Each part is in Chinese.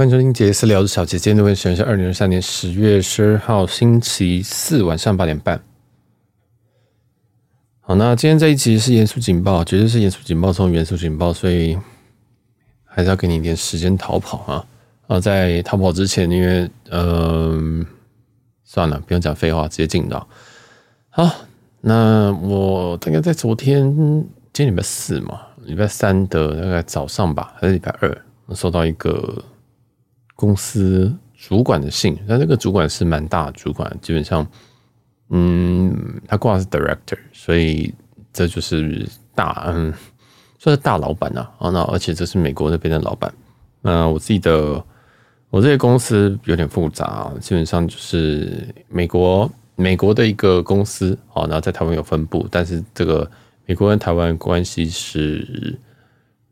欢迎收听杰斯聊的小姐。今天的时间是二零二三年十月十二号星期四晚上八点半。好，那今天这一集是严肃警报，绝对是严肃警报中严肃警报，所以还是要给你一点时间逃跑啊！啊，在逃跑之前，因为嗯、算了，不用讲废话，直接进到。好，那我大概在昨天，今天礼拜四嘛，礼拜三的大概早上吧，还是礼拜二，我收到一个。公司主管的信，那这个主管是蛮大的主管，基本上，嗯，他挂的是 director，所以这就是大，嗯，算是大老板啊。啊，那而且这是美国那边的老板。那我自己的，我这个公司有点复杂，基本上就是美国美国的一个公司，啊，然后在台湾有分部，但是这个美国跟台湾关系是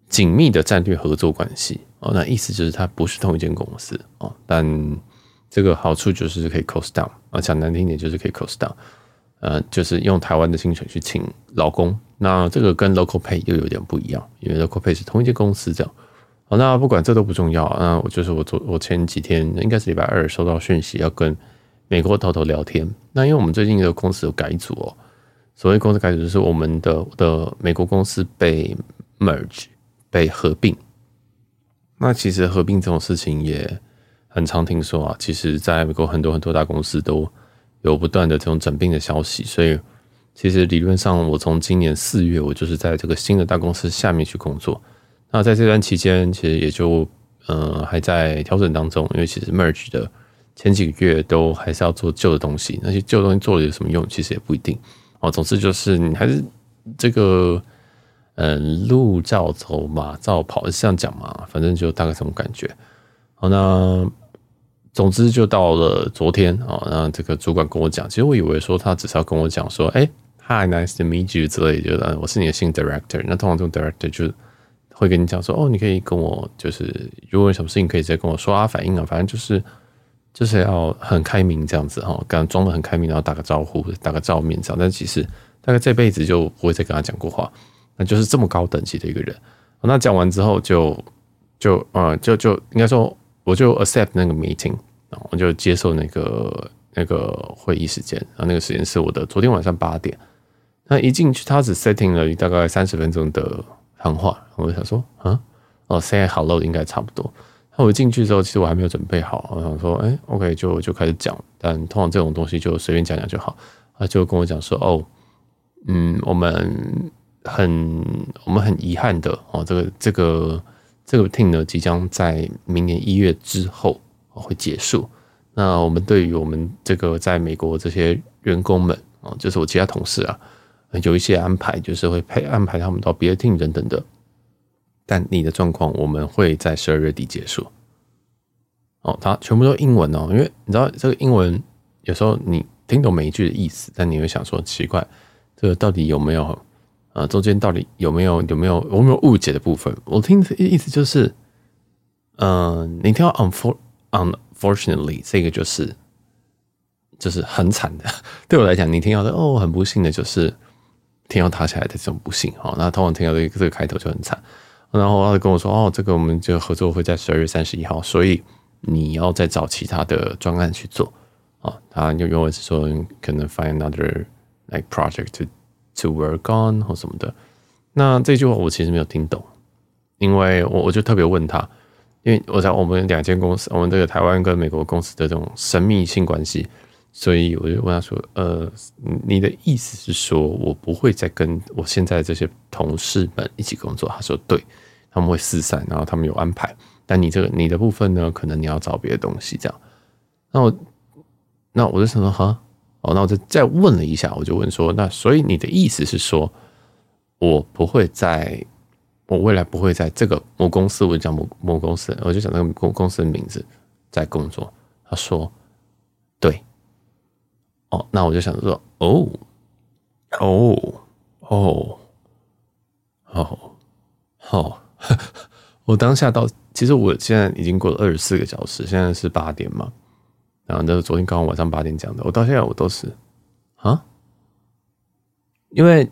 紧密的战略合作关系。哦，那意思就是它不是同一间公司。哦，但这个好处就是可以 cost down 啊，讲难听点就是可以 cost down，呃，就是用台湾的薪水去请劳工，那这个跟 local pay 又有点不一样，因为 local pay 是同一间公司这样。好，那不管这都不重要，那我就是我昨我前几天应该是礼拜二收到讯息要跟美国头头聊天，那因为我们最近的公司有改组哦，所谓公司改组就是我们的的美国公司被 merge 被合并。那其实合并这种事情也很常听说啊。其实，在美国很多很多大公司都有不断的这种整并的消息，所以其实理论上，我从今年四月我就是在这个新的大公司下面去工作。那在这段期间，其实也就呃还在调整当中，因为其实 merge 的前几个月都还是要做旧的东西，那些旧东西做了有什么用，其实也不一定哦。总之就是你还是这个。嗯，路照走，马照跑，是这样讲嘛？反正就大概这种感觉。好，那总之就到了昨天啊，那这个主管跟我讲，其实我以为说他只是要跟我讲说，哎，Hi，nice to meet you 之类的，我是你的新 director。那通常这种 director 就会跟你讲说，哦，你可以跟我就是如果有什么事情可以直接跟我说啊，反映啊，反正就是就是要很开明这样子哈，刚装的很开明，然后打个招呼，打个照面这样。但其实大概这辈子就不会再跟他讲过话。那就是这么高等级的一个人，那讲完之后就就呃就就应该说我就 accept 那个 meeting，我就接受那个那个会议时间，然后那个时间是我的昨天晚上八点。那一进去，他只 setting 了大概三十分钟的谈话，我就想说啊，哦 say hello 应该差不多。那我进去之后，其实我还没有准备好，我想说哎、OK 就就开始讲，但通常这种东西就随便讲讲就好。他就跟我讲说哦，嗯，我们。很，我们很遗憾的哦，这个这个这个 team 呢，即将在明年一月之后会结束。那我们对于我们这个在美国这些员工们啊，就是我其他同事啊，有一些安排，就是会配安排他们到别的 team 等等的。但你的状况，我们会在十二月底结束。哦，它全部都英文哦，因为你知道这个英文有时候你听懂每一句的意思，但你会想说奇怪，这个到底有没有？啊，中间到底有没有有没有有没有误解的部分？我听的意思就是，嗯、你听到 unfor unfortunately 这个就是就是很惨的。对我来讲，你听到的哦，很不幸的，就是天要塌下来的这种不幸。好，那通常听到的这个开头就很惨。然后他就跟我说，哦，这个我们就合作会在十二月三十一号，所以你要再找其他的专案去做。啊，他就原文是说可能 find another like project to。To work on 或什么的，那这句话我其实没有听懂，因为我我就特别问他，因为我在我们两间公司，我们这个台湾跟美国公司的这种神秘性关系，所以我就问他说：“呃，你的意思是说我不会再跟我现在这些同事们一起工作？”他说：“对，他们会四散，然后他们有安排，但你这个你的部分呢，可能你要找别的东西这样。”那我那我就想说，哈。哦，那我就再问了一下，我就问说，那所以你的意思是说，我不会在，我未来不会在这个某公司，我讲某某公司，我就讲那个公公司的名字在工作。他说，对。哦，那我就想说，哦，哦，哦，哦，哦，我当下到，其实我现在已经过了二十四个小时，现在是八点嘛。然后那是昨天刚刚晚上八点讲的，我到现在我都是啊，因为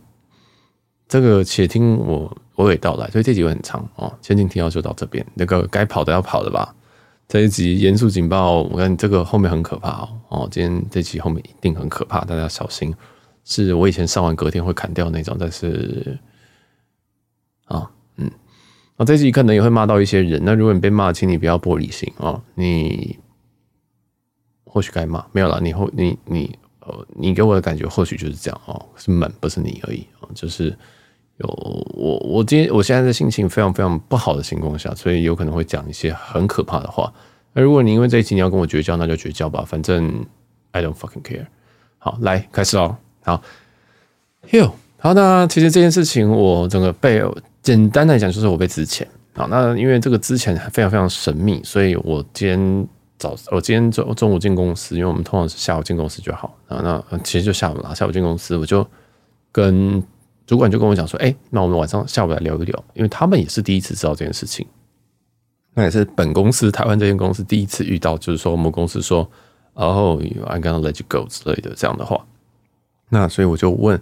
这个且听我娓娓道来，所以这集会很长哦。先听听到就到这边，那个该跑的要跑的吧，这一集严肃警报，我看这个后面很可怕哦。哦，今天这集后面一定很可怕，大家要小心。是我以前上完隔天会砍掉那种，但是啊，嗯，啊，这集可能也会骂到一些人。那如果你被骂，请你不要玻璃心啊，你或许该骂，没有啦，你后你你呃，你给我的感觉或许就是这样哦，是门不是你而已啊，就是。有我，我今天我现在的心情非常非常不好的情况下，所以有可能会讲一些很可怕的话。那如果你因为这一集你要跟我绝交，那就绝交吧，反正 I don't fucking care。好，来开始哦。好哟，好，那其实这件事情我整个被简单来讲就是我被之前。好，那因为这个之前非常非常神秘，所以我今天早我今天中中午进公司，因为我们通常是下午进公司就好。啊，那其实就下午了，下午进公司我就跟。主管就跟我讲说：“哎，那我们晚上下午来聊一聊，因为他们也是第一次知道这件事情，那也是本公司台湾这间公司第一次遇到，就是说我们公司说哦，I'm gonna let you go 之类的这样的话。那所以我就问，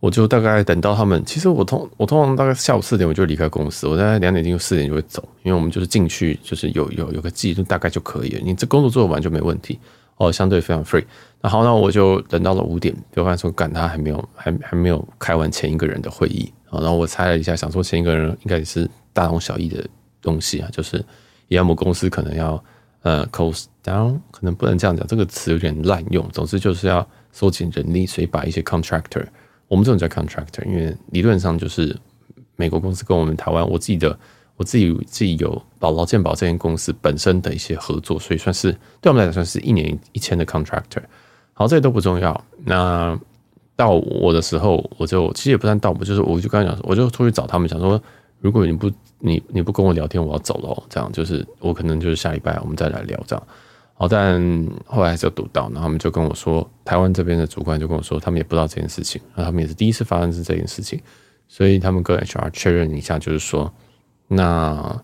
我就大概等到他们，其实我通我通常大概下午四点我就离开公司，我大概两点钟四点就会走，因为我们就是进去就是有有有个记录大概就可以了，你这工作做完就没问题。”哦，相对非常 free。那好，那我就等到了五点，就发现说，赶他还没有，还还没有开完前一个人的会议啊。然后我猜了一下，想说前一个人应该是大同小异的东西啊，就是要么公司可能要呃 cost down，可能不能这样讲，这个词有点滥用。总之就是要缩减人力，所以把一些 contractor，我们这种叫 contractor，因为理论上就是美国公司跟我们台湾，我记得。我自己自己有保劳健保这间公司本身的一些合作，所以算是对我们来讲算是一年一千的 contractor。好，这些都不重要。那到我的时候，我就其实也不算到我，就是我就刚才讲，我就出去找他们，想说如果你不你你不跟我聊天，我要走了。这样就是我可能就是下礼拜我们再来聊这样。好，但后来还是有读到，然后他们就跟我说，台湾这边的主管就跟我说，他们也不知道这件事情，那他们也是第一次发生是这件事情，所以他们跟 HR 确认一下，就是说。那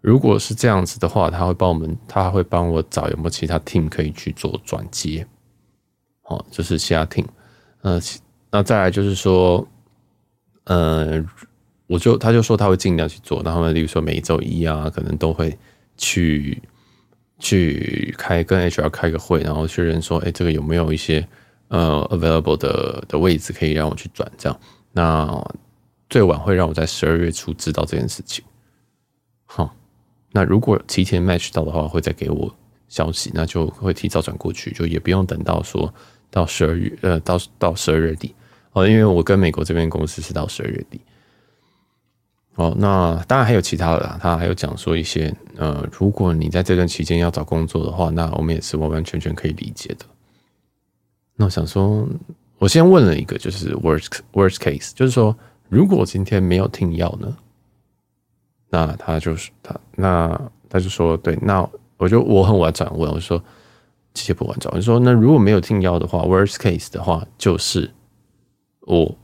如果是这样子的话，他会帮我们，他会帮我找有没有其他 team 可以去做转接，哦，就是其他 team。呃，那再来就是说，呃，我就他就说他会尽量去做，然后呢，例如说每一周一啊，可能都会去去开跟 HR 开个会，然后确认说，哎，这个有没有一些呃 available 的的位置可以让我去转这样。那最晚会让我在十二月初知道这件事情。好，那如果提前 match 到的话，会再给我消息，那就会提早转过去，就也不用等到说到十二月，呃，到到十二月底哦，因为我跟美国这边公司是到十二月底。哦，那当然还有其他的啦，他还有讲说一些，呃，如果你在这段期间要找工作的话，那我们也是完完全全可以理解的。那我想说，我先问了一个，就是 worst worst case，就是说，如果今天没有听药呢？那他就是他，那他就说对，那我就我很婉转问，我说其实不婉转，我说那如果没有听药的话，worst case 的话就是我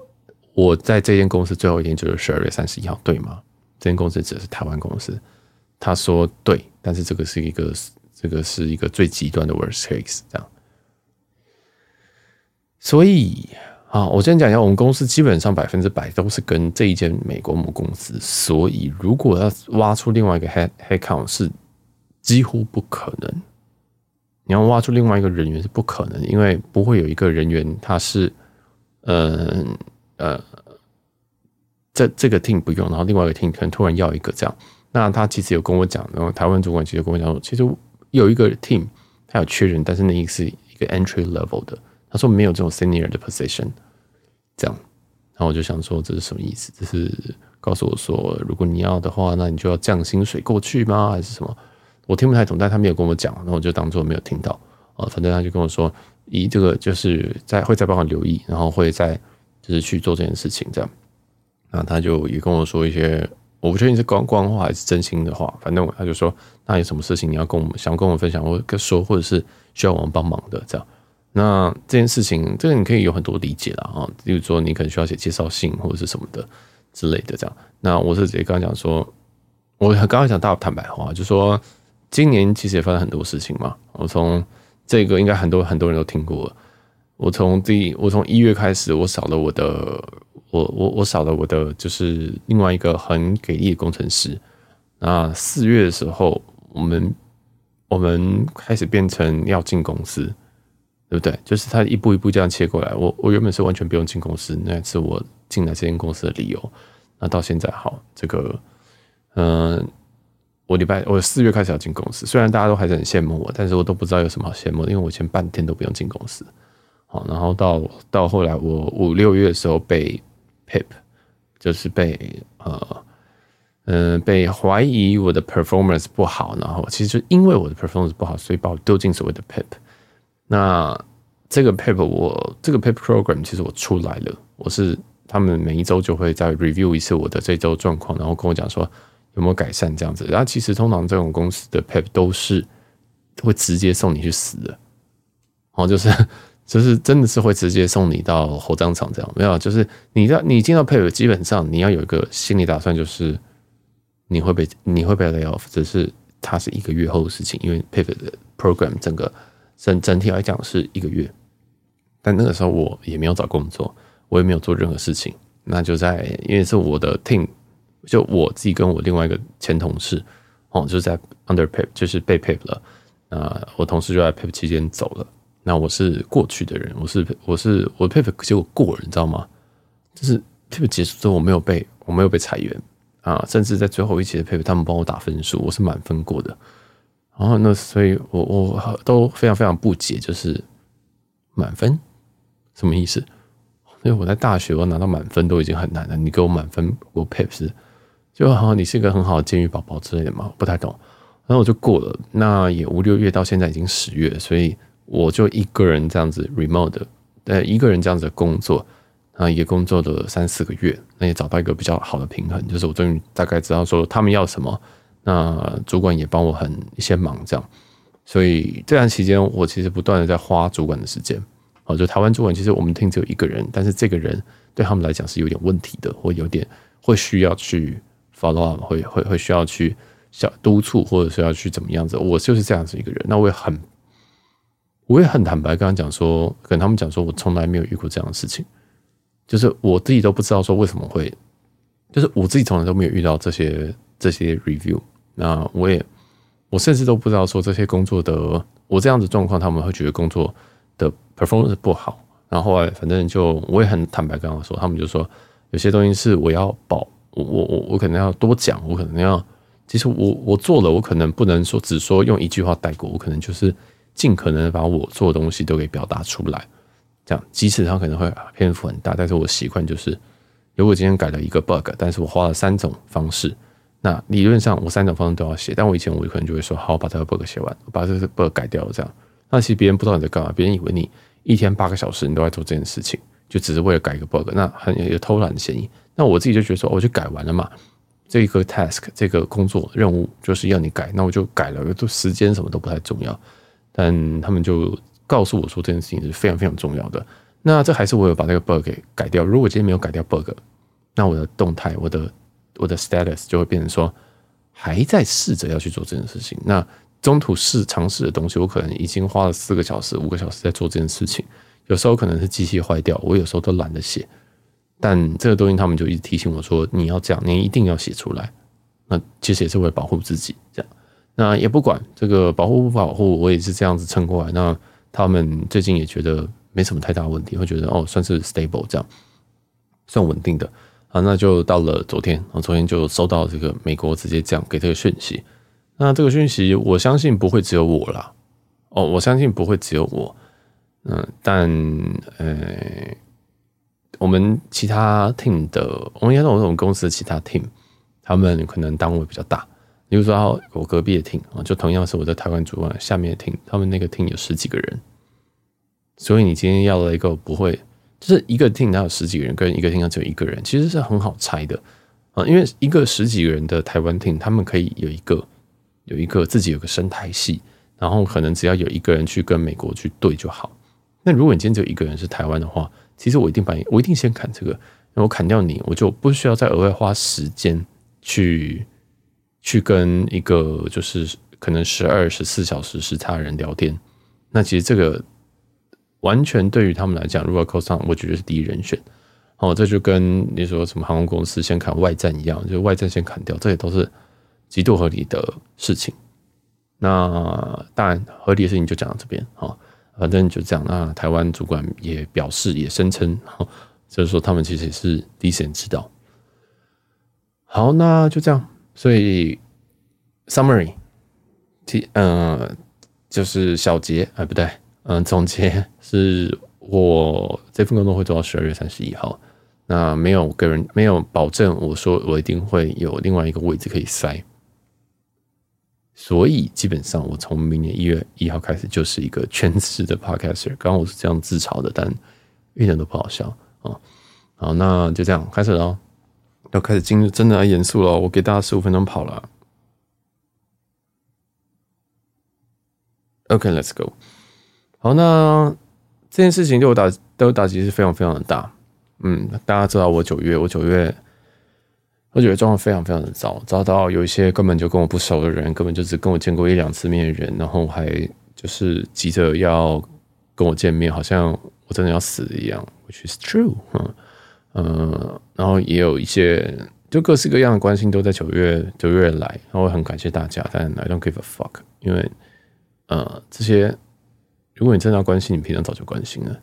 我在这间公司最后一天就是十二月三十一号，对吗？这间公司指的是台湾公司，他说对，但是这个是一个这个是一个最极端的 worst case 这样，所以。啊，我先讲一下，我们公司基本上百分之百都是跟这一间美国母公司，所以如果要挖出另外一个 head headcount 是几乎不可能。你要挖出另外一个人员是不可能，因为不会有一个人员他是，呃呃，这这个 team 不用，然后另外一个 team 可能突然要一个这样。那他其实有跟我讲，然后台湾主管其实跟我讲说，其实有一个 team 他有缺人，但是那一个是一个 entry level 的。他说没有这种 senior 的 position，这样，然后我就想说这是什么意思？这是告诉我说，如果你要的话，那你就要降薪水过去吗？还是什么？我听不太懂，但他没有跟我讲，那我就当做没有听到啊。反正他就跟我说，以这个就是在会再帮我留意，然后会再就是去做这件事情这样。那他就也跟我说一些，我不确定是官官话还是真心的话，反正他就说，那有什么事情你要跟我们想跟我们分享，或跟说或者是需要我们帮忙的这样。那这件事情，这个你可以有很多理解了啊，比如说你可能需要写介绍信或者是什么的之类的这样。那我是直接刚刚讲说，我刚刚讲大坦白话，就说今年其实也发生很多事情嘛。我从这个应该很多很多人都听过了。我从第我从一月开始，我少了我的我我我少了我的就是另外一个很给力的工程师。那四月的时候，我们我们开始变成要进公司，对不对？就是他一步一步这样切过来。我我原本是完全不用进公司，那是我进来这间公司的理由。那到现在好，这个嗯、我礼拜我四月开始要进公司，虽然大家都还是很羡慕我，但是我都不知道有什么好羡慕的，因为我前半天都不用进公司。好，然后到到后来，我五六月的时候被 PIP，就是被呃。嗯、被怀疑我的 performance 不好，然后其实因为我的 performance 不好，所以把我丢进所谓的 PIP。那这个 PIP 我这个 PIP program 其实我出来了，我是他们每一周就会再 review 一次我的这周状况，然后跟我讲说有没有改善这样子。然后其实通常这种公司的 PIP 都是会直接送你去死的，哦，就是就是真的是会直接送你到火葬场这样。没有，就是你要你进到 PIP，基本上你要有一个心理打算，就是。你会被你会被 lay off，只是它是一个月后的事情，因为 PIP 的 program 整个整整体来讲是一个月。但那个时候我也没有找工作，我也没有做任何事情。那就在因为是我的 team，就我自己跟我另外一个前同事哦，就是在 under PIP，就是被 PIP 了。那我同事就在 PIP 期间走了。那我是过去的人，我是我是我 PIP 结果过了，你知道吗？就是 PIP 结束之后，我没有被我没有被裁员。啊，甚至在最后一期的 PIP，他们帮我打分数，我是满分过的。然后那所以我我都非常非常不解，就是满分什么意思？因为我在大学我拿到满分都已经很难了，你给我满分，我 PIP 是就好像你是一个很好的监狱宝宝之类的嘛，不太懂。然后我就过了，那也五六月到现在已经十月，所以我就一个人这样子 remote，呃，一个人这样子的工作。啊，也工作了三四个月，那也找到一个比较好的平衡，就是我终于大概知道说他们要什么，那主管也帮我很一些忙，这样，所以这段期间我其实不断的在花主管的时间，哦，就台湾主管其实我们 team 只有一个人，但是这个人对他们来讲是有点问题的，或有点会需要去 follow up，会会会需要去小督促，或者是要去怎么样子，我就是这样子一个人，那我也很我也很坦白跟他讲说，跟他们讲说我从来没有遇过这样的事情。就是我自己都不知道说为什么会，就是我自己从来都没有遇到这些这些 review，那我也我甚至都不知道说这些工作的我这样子状况，他们会觉得工作的 performance 不好。然后后来反正就我也很坦白跟他说，他们就说有些东西是我要保，我我我我可能要多讲，我可能要其实我我做了，我可能不能说只说用一句话带过，我可能就是尽可能把我做的东西都给表达出来。这样，即使它可能会篇幅很大，但是我习惯就是，如果今天改了一个 bug，但是我花了三种方式，那理论上我三种方式都要写。但我以前我可能就会说，好，把这个 bug 写完，我把这个 bug 改掉。这样，那其实别人不知道你在干嘛，别人以为你一天八个小时你都在做这件事情，就只是为了改一个 bug，那很有偷懒的嫌疑。那我自己就觉得说，我就改完了嘛，这个 task 这个工作任务就是要你改，那我就改了，就时间什么都不太重要。但他们就。告诉我说这件事情是非常非常重要的。那这还是我有把这个 bug 给改掉。如果今天没有改掉 bug，那我的动态、我的我的 status 就会变成说还在试着要去做这件事情。那中途试尝试的东西，我可能已经花了四个小时、五个小时在做这件事情。有时候可能是机器坏掉，我有时候都懒得写。但这个东西他们就一直提醒我说：“你要这样，你一定要写出来。”那其实也是为了保护自己，这样。那也不管这个保护不保护，我也是这样子撑过来。那。他们最近也觉得没什么太大问题，会觉得哦，算是 stable 这样，算稳定的啊。那就到了昨天，我昨天就收到这个美国直接这样给这个讯息。那这个讯息，我相信不会只有我啦。哦，我相信不会只有我。嗯，但呃，我们其他 team 的，我们应该说我们公司其他 team，他们可能单位比较大。比如说，我隔壁的厅啊，就同样是我在台湾主管下面的厅他们那个厅有十几个人，所以你今天要了一个不会，就是一个厅，他有十几个人，跟一个厅他只有一个人，其实是很好猜的啊，因为一个十几个人的台湾厅他们可以有一个有一个自己有个生态系，然后可能只要有一个人去跟美国去对就好。那如果你今天只有一个人是台湾的话，其实我一定把你，我一定先砍这个，那我砍掉你，我就不需要再额外花时间去。去跟一个就是可能十二十四小时时差人聊天，那其实这个完全对于他们来讲，如果 cost down，我觉得是第一人选。哦，这就跟你说什么航空公司先砍外站一样，就外站先砍掉，这也都是极度合理的事情。那当然合理的事情就讲到这边哈，反正就这样。那台湾主管也表示也声称，就是说他们其实也是第一时间知道。好，那就这样。所以 summary，呃，就是小结，啊，不对，嗯、总结是我这份工作会做到十二月三十一号。那没有个人没有保证，我说我一定会有另外一个位置可以塞。所以基本上，我从明年一月一号开始就是一个全职的 podcaster。刚刚我是这样自嘲的，但一点都不好笑啊！好，那就这样开始喽，要开始进入真的要严肃了。我给大家十五分钟跑了。OK，let's go。好，那这件事情对我打对我打击是非常非常的大。嗯，大家知道我九月，我九月。我九月状况非常非常的糟，糟到有一些根本就跟我不熟的人，根本就只跟我见过一两次面的人，然后还就是急着要跟我见面，好像我真的要死一样，which is true，嗯，呃，然后也有一些就各式各样的关心都在九月九月来，然后很感谢大家，但 I don't give a fuck，因为呃这些如果你真的要关心，你平常早就关心了，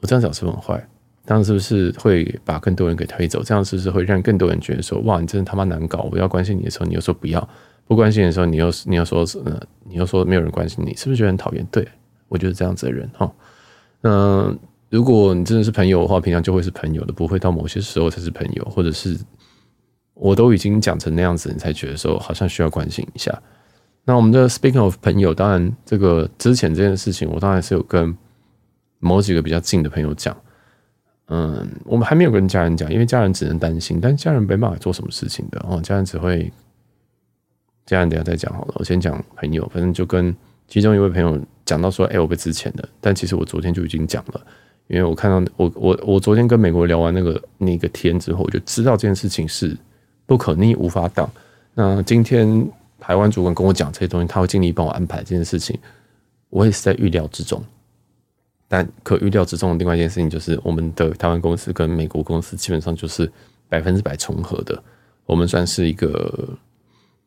我这样讲是很坏。这样是不是会把更多人给推走？这样是不是会让更多人觉得说：“哇，你真的他妈难搞！我要关心你的时候，你又说不要；不关心的时候，你又你又说呃，你又说没有人关心你，是不是觉得很讨厌？”对，我就是这样子的人哈。嗯，如果你真的是朋友的话，平常就会是朋友的，不会到某些时候才是朋友，或者是我都已经讲成那样子，你才觉得说好像需要关心一下。那我们的 Speaking of 朋友，当然这个之前这件事情，我当然是有跟某几个比较近的朋友讲。嗯，我们还没有跟家人讲，因为家人只能担心，但家人没办法做什么事情的哦。家人只会，家人等下再讲好了。我先讲朋友，反正就跟其中一位朋友讲到说，哎、我被之前的。但其实我昨天就已经讲了，因为我看到我我我昨天跟美国聊完那个那个天之后，我就知道这件事情是不可逆、无法挡。那今天台湾主管跟我讲这些东西，他会尽力帮我安排这件事情，我也是在预料之中。但可预料之中的另外一件事情就是，我们的台湾公司跟美国公司基本上就是百分之百重合的。我们算是一个，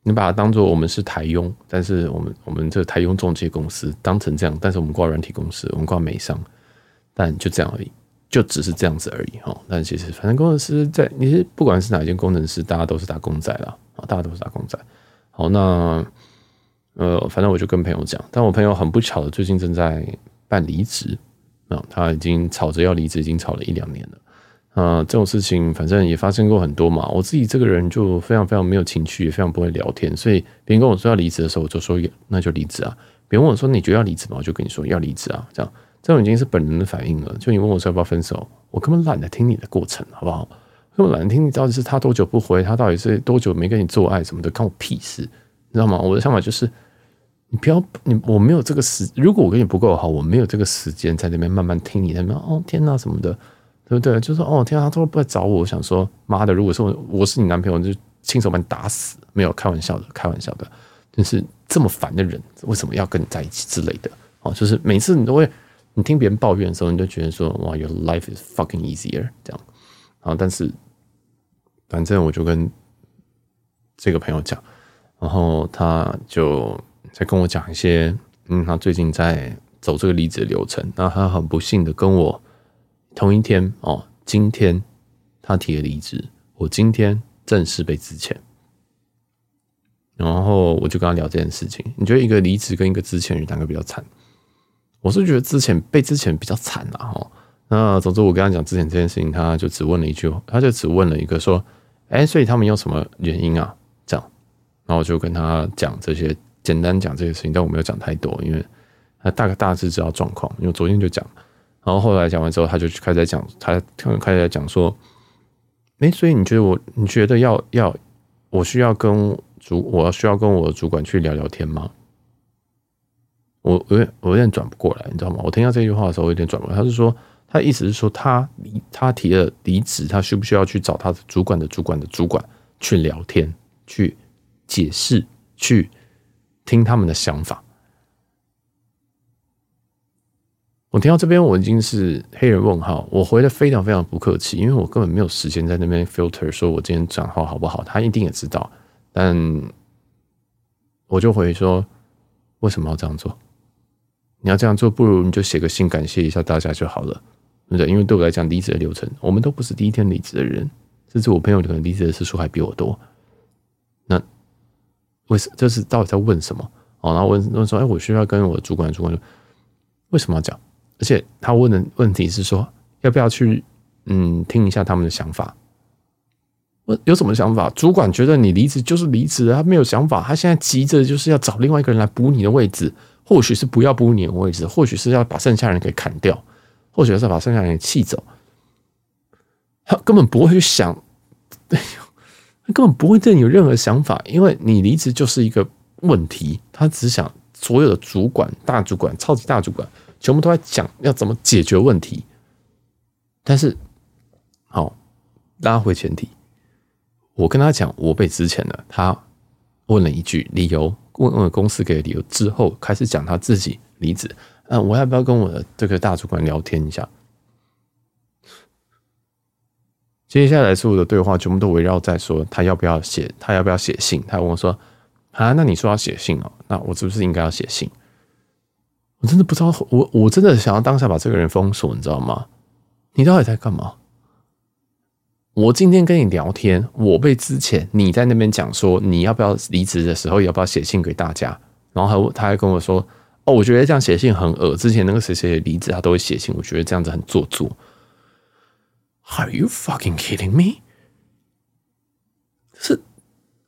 你把它当做我们是台佣，但是我们我们这台佣中介公司当成这样，但是我们挂软体公司，我们挂美商，但就这样而已，就只是这样子而已哈。但其实反正工程师在，你是不管是哪一间工程师，大家都是打工仔啦，啊，大家都是打工仔。好，那呃，反正我就跟朋友讲，但我朋友很不巧的，最近正在办离职。啊，他已经吵着要离职，已经吵了一两年了。啊，这种事情反正也发生过很多嘛。我自己这个人就非常非常没有情趣，也非常不会聊天，所以别人跟我说要离职的时候，我就说那就离职啊。别人问我说你觉得要离职吗？我就跟你说要离职啊。这样，这种已经是本能的反应了。就你问我说要不要分手，我根本懒得听你的过程，好不好？根本懒得听你到底是他多久不回，他到底是多久没跟你做爱什么的，关我屁事，你知道吗？我的想法就是。你不要你，我没有这个时，如果我跟你不够好，我没有这个时间在那边慢慢听你那边哦天哪什么的，对不对？就是说哦天哪，他都不来找我，我想说妈的，如果说我，是你男朋友，就亲手把你打死，没有开玩笑的，开玩笑的，就是这么烦的人，为什么要跟你在一起之类的？哦，就是每次你都会，你听别人抱怨的时候，你就觉得说哇，your life is fucking easier 这样，然后，但是反正我就跟这个朋友讲，然后他就。在跟我讲一些，嗯，他最近在走这个离职流程。那他很不幸的跟我同一天哦，今天他提了离职，我今天正式被辞遣。然后我就跟他聊这件事情。你觉得一个离职跟一个资遣人哪个比较惨？我是觉得之前被之前比较惨啦哈。那总之我跟他讲之前这件事情，他就只问了一句，他就只问了一个说：“哎，所以他们有什么原因啊？”这样，然后我就跟他讲这些。简单讲这些事情，但我没有讲太多，因为他大概大致知道状况。因为昨天就讲，然后后来讲完之后，他就开始讲，他开始讲说，哎，所以你觉得我，你觉得要要，我需要跟主，我需要跟我的主管去聊聊天吗？我有我有点转不过来，你知道吗？我听到这句话的时候，我有点转不过来。他是说，他意思是说，他离他提了离职，他需不需要去找他的主管的主管的主管去聊天，去解释，去。听他们的想法，我听到这边我已经是黑人问号，我回的非常非常不客气，因为我根本没有时间在那边 filter，说我今天讲话好不好，他一定也知道，但我就回说，为什么要这样做？你要这样做，不如你就写个信感谢一下大家就好了，对不对？因为对我来讲，离职的流程，我们都不是第一天离职的人，甚至我朋友可能离职的次数还比我多。那为什这是到底在问什么？哦，然后问问说，哎，我需要跟我主管，主管说为什么要讲？而且他问的问题是说，要不要去嗯听一下他们的想法？我有什么想法？主管觉得你离职就是离职，他没有想法，他现在急着就是要找另外一个人来补你的位置，或许是不要补你的位置，或许是要把剩下人给砍掉，或许是要把剩下人给气走。他根本不会去想，哎呦，他根本不会对你有任何想法，因为你离职就是一个问题，他只想所有的主管、大主管、超级大主管全部都在讲要怎么解决问题。但是，好，拉回前提。我跟他讲我被资遣了，他问了一句理由，问问公司给的理由之后，开始讲他自己离职。嗯，我要不要跟我的这个大主管聊天一下？接下来所有的对话全部都围绕在说他要不要写，他要不要写信？他问我说：“啊，那你说要写信哦？那我是不是应该要写信？”我真的不知道，我我真的想要当下把这个人封锁，你知道吗？你到底在干嘛？我今天跟你聊天，我被之前，你在那边讲说你要不要离职的时候，要不要写信给大家？然后他他还跟我说：“哦，我觉得这样写信很恶。之前那个谁谁离职，他都会写信，我觉得这样子很做作。” Are you fucking kidding me？是，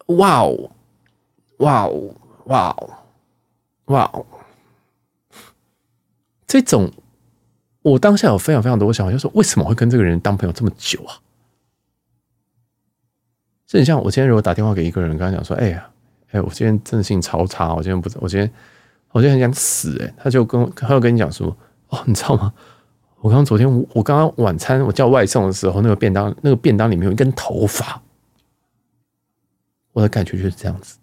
哇哦，哇哦，哇哦，哇哦！这种，我当下有非常非常多想法，就是说为什么会跟这个人当朋友这么久啊？是很像我今天如果打电话给一个人，跟他讲说：“哎呀，哎，我今天真的心情超差，我今天不，我今天，我今天很想死。”哎，他就跟，他就跟你讲说：“哦，你知道吗？我刚刚昨天，我刚刚晚餐我叫外送的时候，那个便当，那个便当里面有一根头发。我的感觉就是这样子。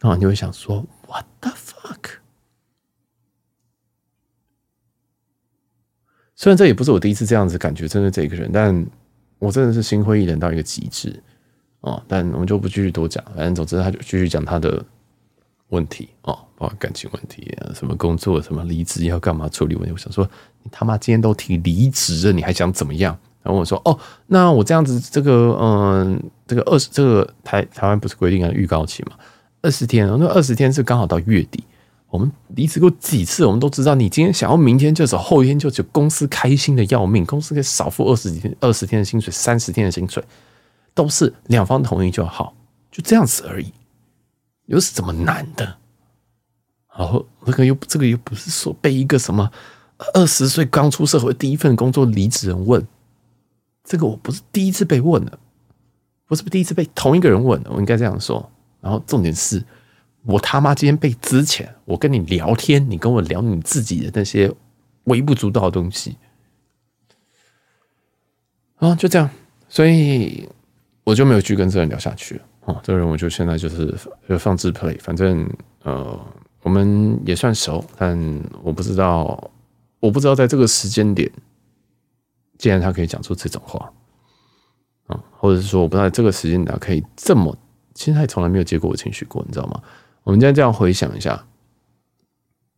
然后你会想说：What the fuck？虽然这也不是我第一次这样子感觉，真的这个人，但我真的是心灰意冷到一个极致。”哦，但我们就不继续多讲，反正总之他就继续讲他的问题哦，包括感情问题啊，什么工作，什么离职要干嘛处理问题。我想说，你他妈今天都提离职了，你还想怎么样？然后我说，哦，那我这样子，这个嗯，这个二十，这个台台湾不是规定了预告期嘛，二十天，那二十天是刚好到月底。我们离职过几次，我们都知道，你今天想要明天就走，后天就走，公司开心的要命，公司可以少付二十几天、二十天的薪水，三十天的薪水。都是两方同意就好，就这样子而已，有什么难的？然后这个又这个又不是说被一个什么二十岁刚出社会第一份工作离职人问，这个我不是第一次被问了，不是第一次被同一个人问了，我应该这样说。然后重点是我他妈今天被之前，我跟你聊天，你跟我聊你自己的那些微不足道的东西，啊，就这样，所以。我就没有去跟这个人聊下去了啊！这个人我就现在就是就放置 play，反正呃，我们也算熟，但我不知道，我不知道在这个时间点，既然他可以讲出这种话啊，或者是说我不知道在这个时间点可以这么，其实他也从来没有接过我情绪过，你知道吗？我们现在这样回想一下，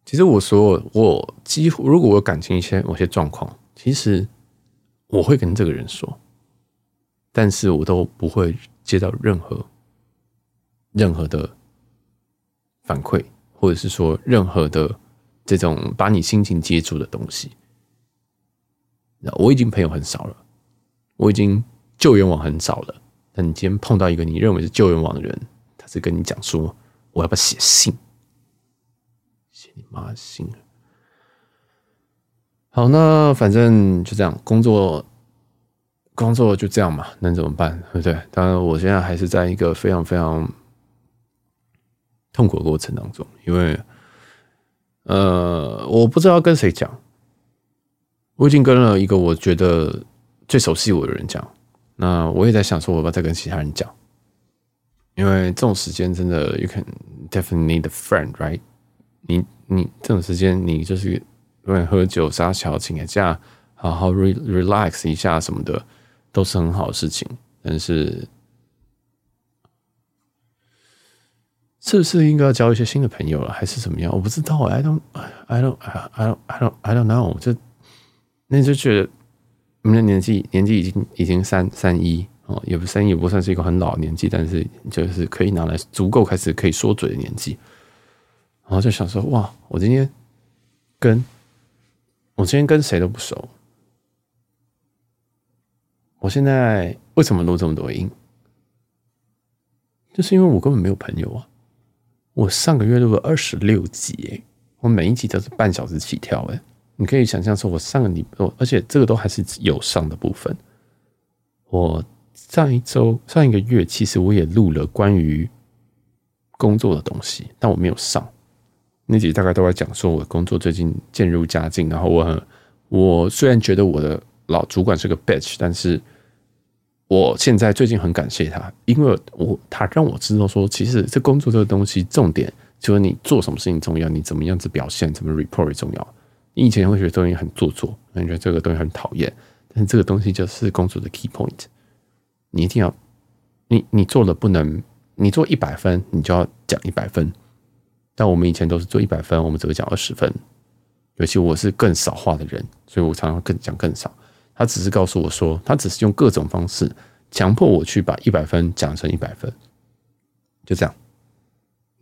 其实我说我几乎如果我感情一些某些状况，其实我会跟这个人说。但是我都不会接到任何任何的反馈，或者是说任何的这种把你心情接住的东西。那我已经朋友很少了，我已经救援网很少了。但你今天碰到一个你认为是救援网的人，他是跟你讲说，我要不要写信？写你妈的信！好，那反正就这样工作。工作就这样嘛，能怎么办？对不对？当然，我现在还是在一个非常非常痛苦的过程当中，因为呃，我不知道跟谁讲。我已经跟了一个我觉得最熟悉我的人讲，那我也在想说，我要不要再跟其他人讲？因为这种时间真的，you can definitely need a friend, right？你你这种时间，你就是因为喝酒、撒小请个假，好好 re relax 一下什么的。都是很好的事情，但是是不是应该要交一些新的朋友了，还是怎么样？我不知道，I don't, I don't, I don't, I don't, I don't know。就那就觉得我们的年纪年纪已经已经三三一哦，也不三一，也不算是一个很老的年纪，但是就是可以拿来足够开始可以说嘴的年纪。然后就想说，哇，我今天跟我今天跟谁都不熟，我现在为什么录这么多音？就是因为我根本没有朋友啊。我上个月录了二十六集，我每一集都是半小时起跳，诶，你可以想象说，我上个礼拜，而且这个都还是有上的部分。我上一周、上一个月，其实我也录了关于工作的东西，但我没有上那集，大概都在讲说我的工作最近渐入佳境，然后我很，我虽然觉得我的老主管是个 bitch，但是。我现在最近很感谢他，因为我他让我知道说，其实这工作这个东西，重点就是你做什么事情重要，你怎么样子表现，怎么 report 重要。你以前会觉得这东西很做作，你觉得这个东西很讨厌，但是这个东西就是工作的 key point。你一定要，你你做的不能，你做一百分，你就要讲一百分。但我们以前都是做一百分，我们只会讲二十分。尤其我是更少话的人，所以我常常更讲更少。他只是告诉我说，他只是用各种方式强迫我去把一百分讲成一百分，就这样。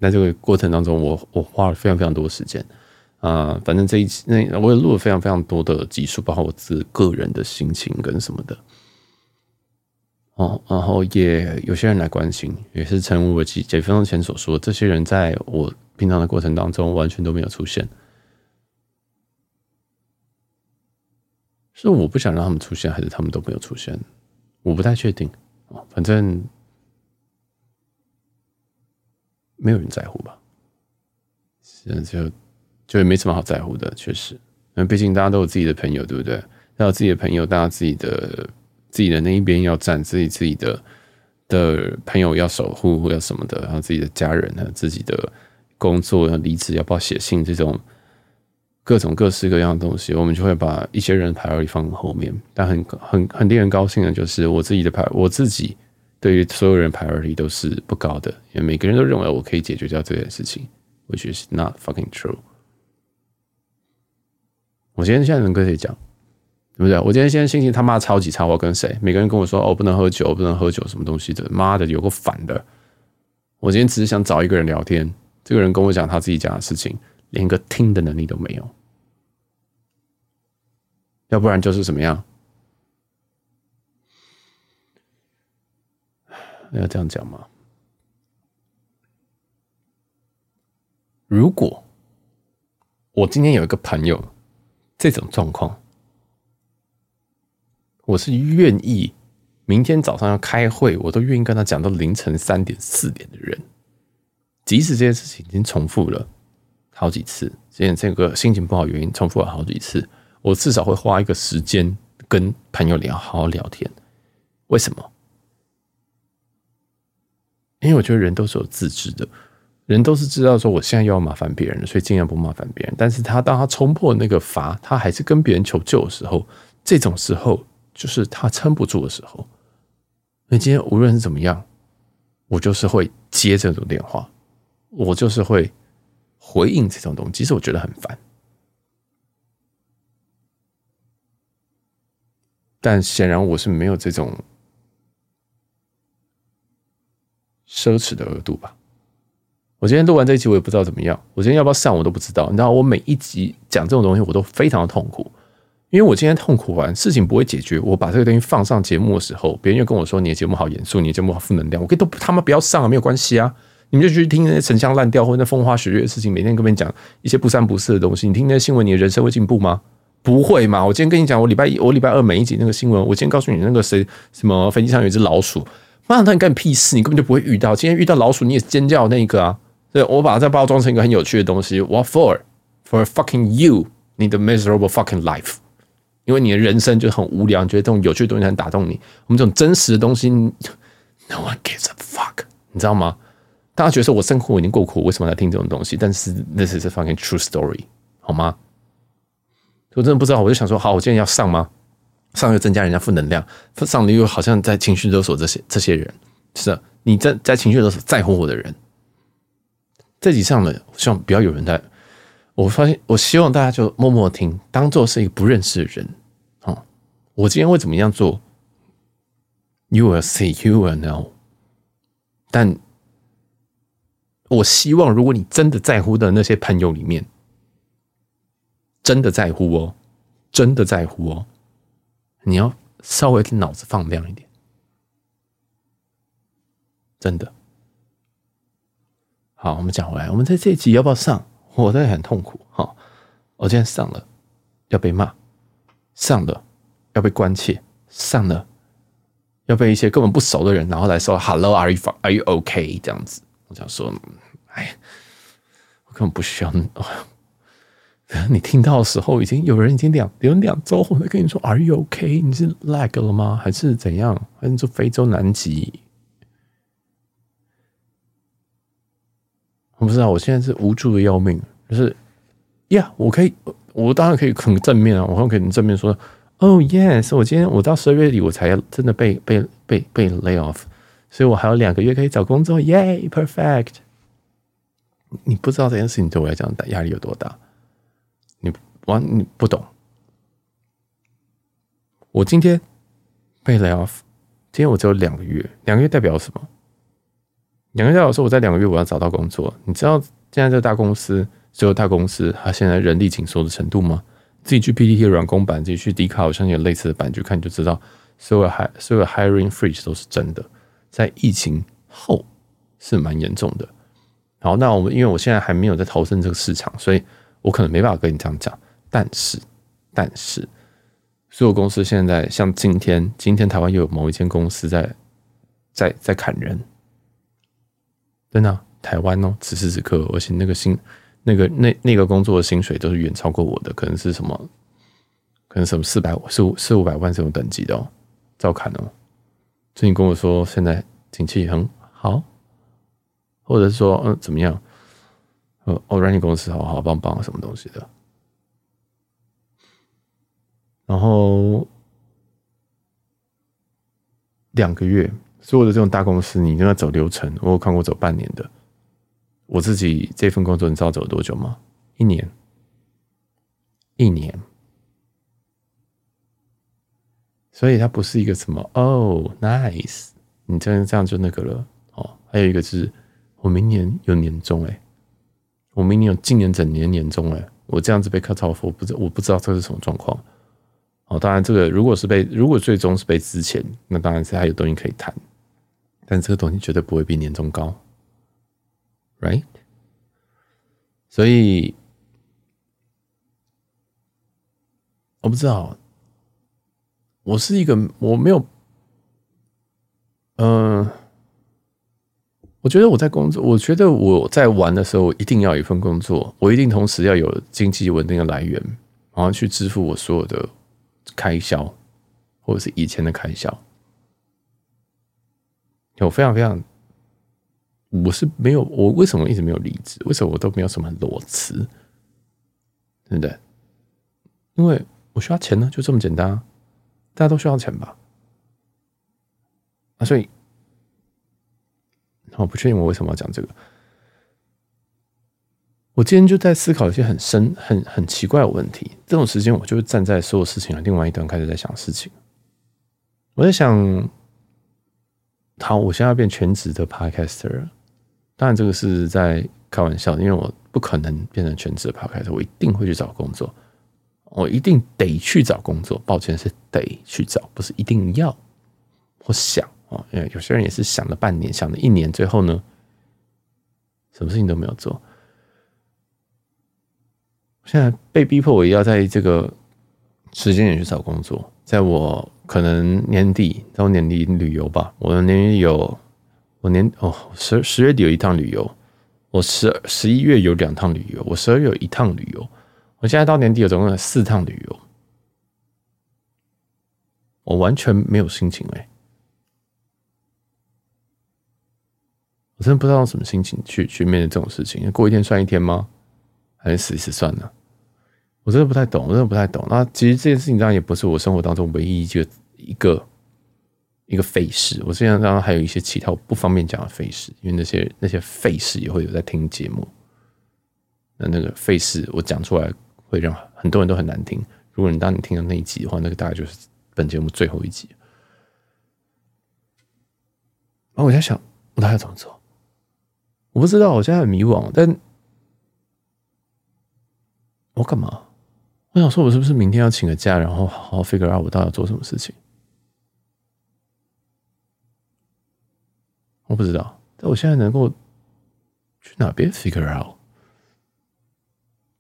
在这个过程当中，我我花了非常非常多的时间啊、反正这一期那我也录了非常非常多的集数，包括我自个人的心情跟什么的。哦，然后也有些人来关心，也是诚如我几几分钟前所说，这些人在我平常的过程当中完全都没有出现。是我不想让他们出现，还是他们都没有出现？我不太确定啊。反正没有人在乎吧。现在就就也没什么好在乎的，确实。那毕竟大家都有自己的朋友，对不对？要有自己的朋友，大家自己的自己的那一边要站，自己自己的的朋友要守护，或者什么的，然后自己的家人呢自己的工作要离职，要不要写信这种。各种各式各样的东西，我们就会把一些人排到放后面。但很很很令人高兴的就是，我自己的排，我自己对于所有人排 priority 都是不高的，因为每个人都认为我可以解决掉这件事情，which is not fucking true。我今天现在能跟谁讲，对不对？我今天现在心情他妈超级差，我跟谁？每个人跟我说哦，不能喝酒，不能喝酒，什么东西的？妈的，有个反的。我今天只是想找一个人聊天，这个人跟我讲他自己讲的事情。连个听的能力都没有，要不然就是怎么样？要这样讲吗？如果我今天有一个朋友这种状况，我是愿意明天早上要开会，我都愿意跟他讲到凌晨三点四点的人，即使这件事情已经重复了。好几次，今天这个心情不好原因重复了好几次，我至少会花一个时间跟朋友聊，好好聊天。为什么？因为我觉得人都是有自知的，人都是知道说我现在又要麻烦别人了，所以尽量不麻烦别人。但是他当他冲破那个阀，他还是跟别人求救的时候，这种时候就是他撑不住的时候。那今天无论是怎么样，我就是会接这种电话，我就是会。回应这种东西，其实我觉得很烦，但显然我是没有这种奢侈的额度吧。我今天录完这一集，我也不知道怎么样。我今天要不要上，我都不知道。你知道，我每一集讲这种东西，我都非常的痛苦，因为我今天痛苦完，事情不会解决。我把这个东西放上节目的时候，别人又跟我说：“你的节目好严肃，你的节目好负能量。”我可以都他妈不要上啊，没有关系啊。你就去听那些陈腔滥调或者那风花雪月的事情，每天跟别人讲一些不三不四的东西。你听那些新闻，你的人生会进步吗？不会嘛！我今天跟你讲，我礼拜一、我礼拜二每一集那个新闻，我今天告诉你那个谁什么飞机上有一只老鼠，妈的，那你干屁事？你根本就不会遇到。今天遇到老鼠，你也尖叫那个啊！对，我把它再包装成一个很有趣的东西。What for? For fucking you, 你的 miserable fucking life。因为你的人生就很无聊，你觉得这种有趣的东西很打动你。我们这种真实的东西，No one gives a fuck，你知道吗？大家觉得说我生活已经够苦，为什么来听这种东西？但是 this is a fucking true story，好吗？我真的不知道，我就想说，好，我今天要上吗？上又增加人家负能量，上了又好像在情绪勒索这些这些人，是的，你在在情绪勒索在乎我的人，这几上了，希望不要有人在。我发现，我希望大家就默默听，当做是一个不认识的人。哦，我今天会怎么样做？You will see, you will know。但我希望，如果你真的在乎的那些朋友里面，真的在乎哦，真的在乎哦，你要稍微脑子放亮一点，真的。好，我们讲回来，我们在这一集要不要上？我在很痛苦哈，我今天上了要被骂，上了要被关切，上了要被一些根本不熟的人然后来说 “Hello，Are you are you OK？” 这样子，我想说，哎，我根本不需要。你听到的时候，已经有人已经两有两周后在跟你说 “Are you OK？” 你是 lag 了吗？还是怎样？还是说非洲南极？我不知道，我现在是无助的要命。就是，呀，我可以，我当然可以很正面啊，我可以很正面说，哦，yes，我今天我到十二月底我才真的被被被被 lay off，所以我还有两个月可以找工作，”Yay, perfect.。你不知道这件事情对我来讲压力有多大，你完你不懂。我今天被 lay off，今天我只有两个月，两个月代表什么？两个月代表说我在两个月我要找到工作。你知道现在这大公司，所有大公司它现在人力紧缩的程度吗？自己去 PTT 软工版，自己去 D 卡，好像有类似的版，去看就知道，所有海所有 hiring freeze 都是真的，在疫情后是蛮严重的。好，那我们因为我现在还没有在投身这个市场，所以我可能没办法跟你这样讲。但是，但是，所有公司现在像今天，今天台湾又有某一间公司在在在砍人。真的，台湾哦，此时此刻，而且那个薪，那个那那个工作的薪水都是远超过我的，可能是什么，可能什么四百四五四五百万这种等级的哦，照砍哦。最近跟我说现在景气很好，或者说嗯怎么样，呃哦，Running 公司好好棒棒什么东西的，然后两个月。所有的这种大公司，你都要走流程。我有看过走半年的，我自己这份工作，你知道走了多久吗？一年，一年。所以它不是一个什么哦，nice，你这样这样就那个了哦。还有一个是，我明年有年终哎，我明年有今年整年年终哎，我这样子被 cut off，我不知我不知道这是什么状况。哦，当然这个如果是被如果最终是被资遣，那当然是还有东西可以谈。但这个东西绝对不会比年终高，right？所以我不知道，我是一个我没有，嗯、我觉得我在工作，我觉得我在玩的时候，我一定要有一份工作，我一定同时要有经济稳定的来源，然后去支付我所有的开销，或者是以前的开销。有非常非常，我是没有，我为什么一直没有离职？为什么我都没有什么裸辞？对不对？因为我需要钱呢，就这么简单啊！大家都需要钱吧？啊，所以，我不确定我为什么要讲这个。我今天就在思考一些很深、很很奇怪的问题。这种时间，我就站在所有事情的另外一端，开始在想事情。我在想。好，我现在要变全职的 podcaster，当然这个是在开玩笑，因为我不可能变成全职的 podcaster，我一定会去找工作，我一定得去找工作。抱歉，是得去找，不是一定要或想哦。因为有些人也是想了半年，想了一年，最后呢，什么事情都没有做。现在被逼迫，我也要在这个时间点去找工作，在我。可能年底到年底旅游吧。我的年底有，我年哦十十月底有一趟旅游，我十十一月有两趟旅游，我十二月有一趟旅游。我现在到年底有总共有四趟旅游，我完全没有心情哎，我真的不知道用什么心情去去面对这种事情。过一天算一天吗？还是死一死算了？我真的不太懂，我真的不太懂。那其实这件事情当然也不是我生活当中唯一一个一个一个废事。我实际上当然还有一些其他我不方便讲的废事，因为那些那些废事也会有在听节目。那那个费事我讲出来会让很多人都很难听。如果你当你听到那一集的话，那个大概就是本节目最后一集。然后我在想，我大概怎么做？我不知道，我现在很迷惘。但我干嘛？我想说，我是不是明天要请个假，然后好好 figure out 我到底要做什么事情？我不知道。但我现在能够去哪边 figure out？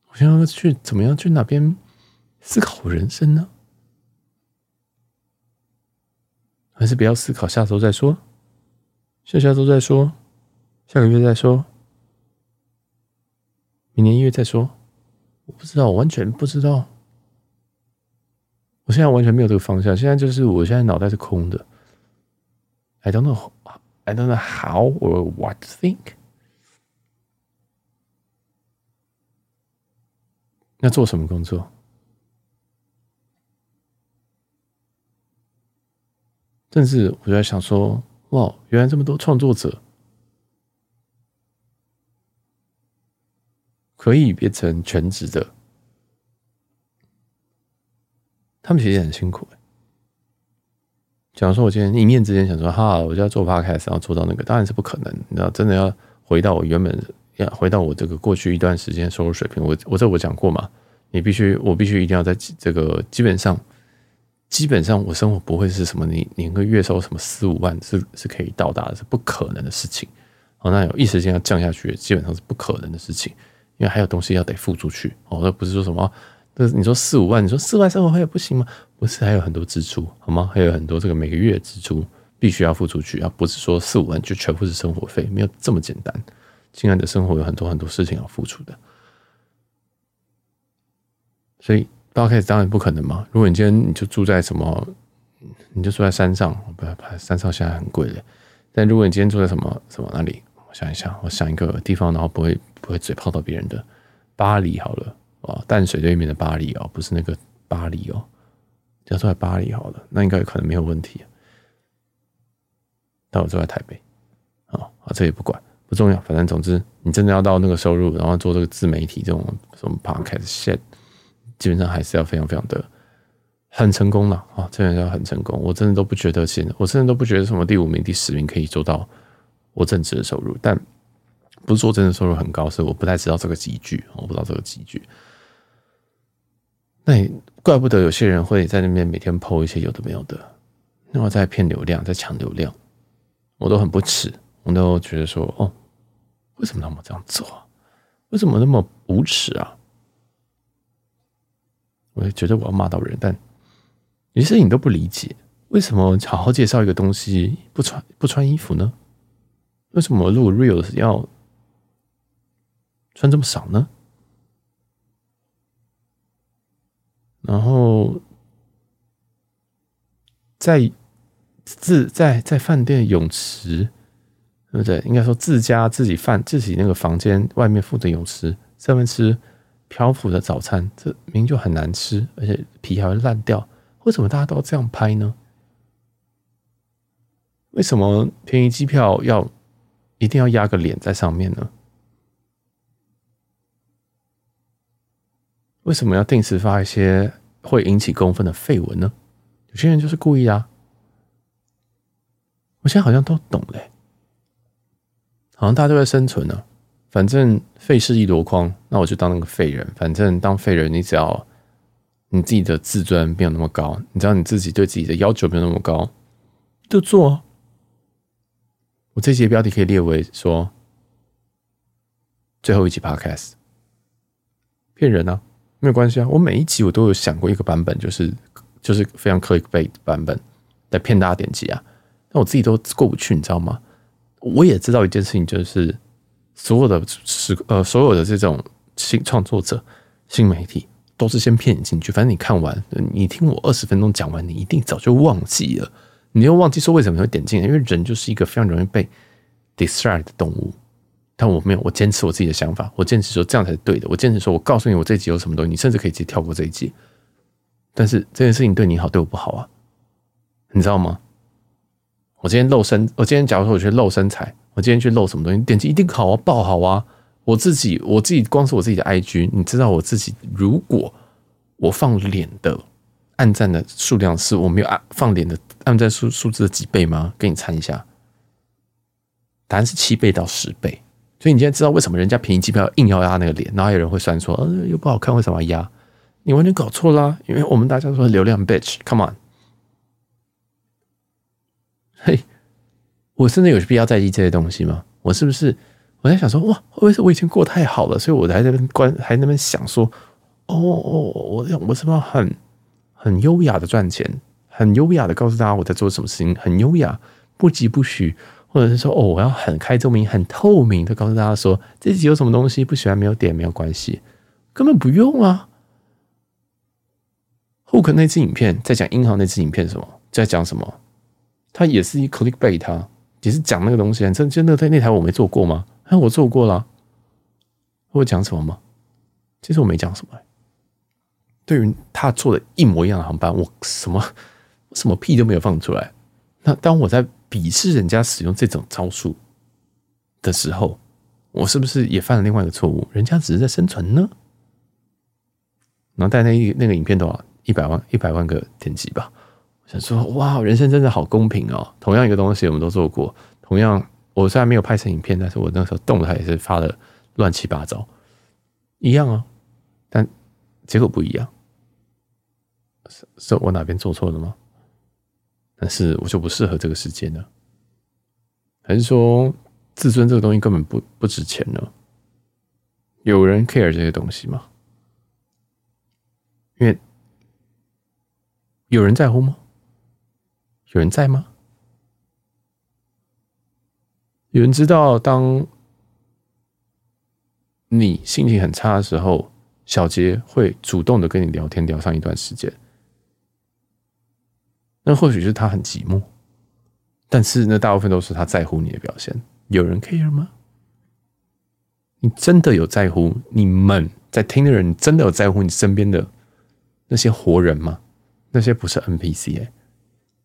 我现在要去怎么样去哪边思考人生呢？还是不要思考，下周再说。下下周再说，下个月再说，明年一月再说。我不知道，我完全不知道。我现在完全没有这个方向。现在就是我现在脑袋是空的。I don't know. I don't know how or what to think. 要做什么工作？但是我在想说。哇！原来这么多创作者可以变成全职的，他们其实很辛苦。假如说我今天一念之间想说哈，我就要做 podcast，然后做到那个，当然是不可能。你知道，真的要回到我原本要回到我这个过去一段时间收入水平，我我这我讲过嘛？你必须，我必须一定要在这个基本上。基本上我生活不会是什么你你一个月收什么四五万是是可以到达的，是不可能的事情。哦，那有一时间要降下去，基本上是不可能的事情，因为还有东西要得付出去。哦，那不是说什么，那你说四五万，你说四万生活费也不行吗？不是，还有很多支出，好吗？还有很多这个每个月支出必须要付出去啊，不是说四五万就全部是生活费，没有这么简单。亲爱的生活有很多很多事情要付出的，所以。Podcast 当然不可能嘛！如果你今天你就住在什么，你就住在山上，不要怕，山上现在很贵的。但如果你今天住在什么什么那里，我想一想，我想一个地方，然后不会不会嘴炮到别人的，巴黎好了啊，淡水对面的巴黎哦，不是那个巴黎哦，叫做巴黎好了，那应该有可能没有问题。但我住在台北，啊啊，这也不管不重要，反正总之你真的要到那个收入，然后做这个自媒体这种什么 Podcast shit。基本上还是要非常非常的很成功了啊！这样要很成功，我真的都不觉得现在，我真的都不觉得什么第五名、第十名可以做到我正职的收入。但不是说真的收入很高，是我不太知道这个集聚，我不知道这个集聚。那也怪不得有些人会在那边每天 po 一些有的没有的，然后在骗流量，在抢流量，我都很不耻，我都觉得说，哦，为什么他们这样做啊？为什么那么无耻啊？我也觉得我要骂到人，但有些事情你都不理解，为什么好好介绍一个东西不穿不穿衣服呢？为什么录 real 要穿这么少呢？然后在自在在饭店泳池，对不对？应该说自家自己饭自己那个房间外面附的泳池上面吃。漂浮的早餐，这明明就很难吃，而且皮还会烂掉。为什么大家都要这样拍呢？为什么便宜机票要一定要压个脸在上面呢？为什么要定时发一些会引起公愤的废文呢？有些人就是故意啊！我现在好像都懂了，好像大家都在生存呢。反正废事一箩筐，那我就当那个废人。反正当废人，你只要你自己的自尊没有那么高，你知道你自己对自己的要求没有那么高，就做啊。我这集标题可以列为说最后一集 Podcast，骗人啊，没有关系啊。我每一集我都有想过一个版本，就是就是非常 clickbait 版本来骗大家点击啊。但我自己都过不去，你知道吗？我也知道一件事情，就是。所有的是呃，所有的这种新创作者、新媒体，都是先骗你进去。反正你看完，你听我二十分钟讲完，你一定早就忘记了。你又忘记说为什么会点进来？因为人就是一个非常容易被 distract 的动物。但我没有，我坚持我自己的想法，我坚持说这样才是对的。我坚持说，我告诉你我这一集有什么东西，你甚至可以直接跳过这一集。但是这件事情对你好，对我不好啊，你知道吗？我今天露身，我今天假如说我去露身材。我今天去露什么东西？点击一定好啊，爆好啊！我自己，我自己光是我自己的 IG，你知道我自己如果我放脸的按赞的数量是我没有按放脸的按赞数数字的几倍吗？给你猜一下，答案是七倍到十倍。所以你现在知道为什么人家便宜机票硬要压那个脸，然后有人会算说，呃，又不好看，为什么要压？你完全搞错啦！因为我们大家说流量 bitch，come on，嘿，我真的有必要在意这些东西吗？我是不是？我在想说，哇，会不会是我以前过太好了，所以我还在那边关，还在那边想说，哦哦，我我是不是很很优雅的赚钱，很优雅的告诉大家我在做什么事情，很优雅，不疾不徐。或者是说，哦，我要很开透明、很透明的告诉大家说，这集有什么东西不喜欢没有点没有关系，根本不用啊。Hook 那支影片在讲银行那支影片什么，在讲什么？他也是一 clickbait，它也是讲那个东西。真真的在那台我没做过吗？哎，我做过了。我讲什么吗？其实我没讲什么。对于他做的一模一样的航班，我什么什么屁都没有放出来。那当我在。鄙视人家使用这种招数的时候，我是不是也犯了另外一个错误？人家只是在生存呢。然后带那一那个影片多少？一百万一百万个点击吧。我想说，哇，人生真的好公平哦！同样一个东西，我们都做过。同样，我虽然没有拍成影片，但是我那时候动态也是发的乱七八糟，一样啊。但结果不一样，是是我哪边做错了吗？但是我就不适合这个世界呢？还是说自尊这个东西根本不不值钱呢？有人 care 这些东西吗？因为有人在乎吗？有人在吗？有人知道当你心情很差的时候，小杰会主动的跟你聊天聊上一段时间。那或许是他很寂寞，但是那大部分都是他在乎你的表现。有人 care 吗？你真的有在乎？你们在听的人，你真的有在乎你身边的那些活人吗？那些不是 NPC，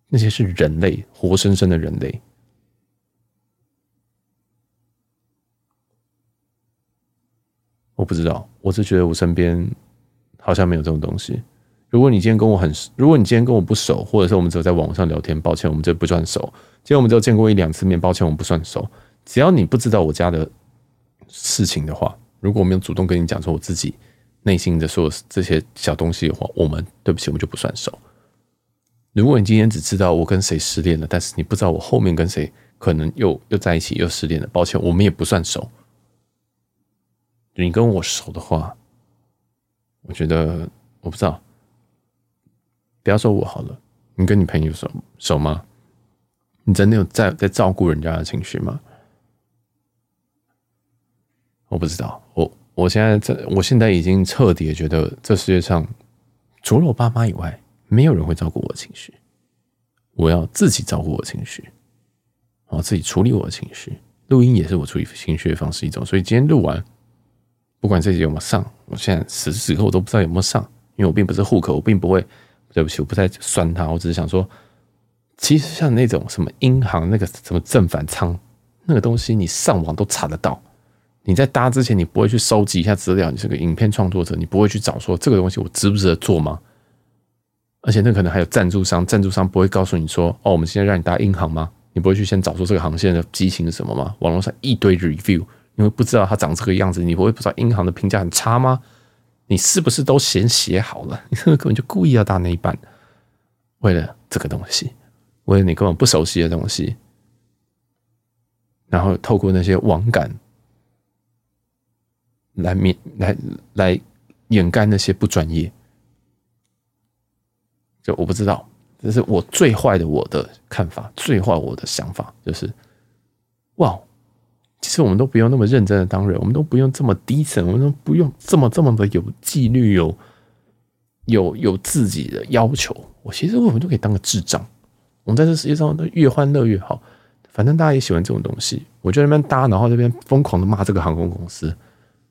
那些是人类，活生生的人类。我不知道，我是觉得我身边好像没有这种东西。如果你今天跟我很，如果你今天跟我不熟，或者是我们只有在网上聊天，抱歉，我们这不算熟。今天我们只有见过一两次面，抱歉，我们不算熟。只要你不知道我家的事情的话，如果我没有主动跟你讲说我自己内心的所有这些小东西的话，我们对不起，我们就不算熟。如果你今天只知道我跟谁失恋了，但是你不知道我后面跟谁可能又又在一起又失恋了，抱歉，我们也不算熟。你跟我熟的话，我觉得我不知道。不要说我好了，你跟你朋友熟熟吗？你真的有在在照顾人家的情绪吗？我不知道，我我现在这，我现在已经彻底觉得这世界上除了我爸妈以外，没有人会照顾我的情绪。我要自己照顾我情绪，我要自己处理我的情绪。录音也是我处理情绪的方式一种。所以今天录完，不管这集有没有上，我现在此时此刻我都不知道有没有上，因为我并不是户口，我并不会。对不起，我不再酸他，我只是想说，其实像那种什么银行那个什么正反仓那个东西，你上网都查得到。你在搭之前，你不会去收集一下资料。你是个影片创作者，你不会去找说这个东西我值不值得做吗？而且那可能还有赞助商，赞助商不会告诉你说，哦，我们现在让你搭银行吗？你不会去先找出这个航线的机型是什么吗？网络上一堆 review，你会不知道它长这个样子，你不会不知道银行的评价很差吗？你是不是都先写好了？你是不是根本就故意要搭那一半，为了这个东西，为了你根本不熟悉的东西，然后透过那些网感来面来来掩盖那些不专业。就我不知道，这是我最坏的我的看法，最坏我的想法就是，哇。其实我们都不用那么认真的当人，我们都不用这么低层，我们都不用这么这么的有纪律，有有有自己的要求。我其实我们就可以当个智障。我们在这世界上都越欢乐越好，反正大家也喜欢这种东西。我就在那边搭，然后这边疯狂的骂这个航空公司。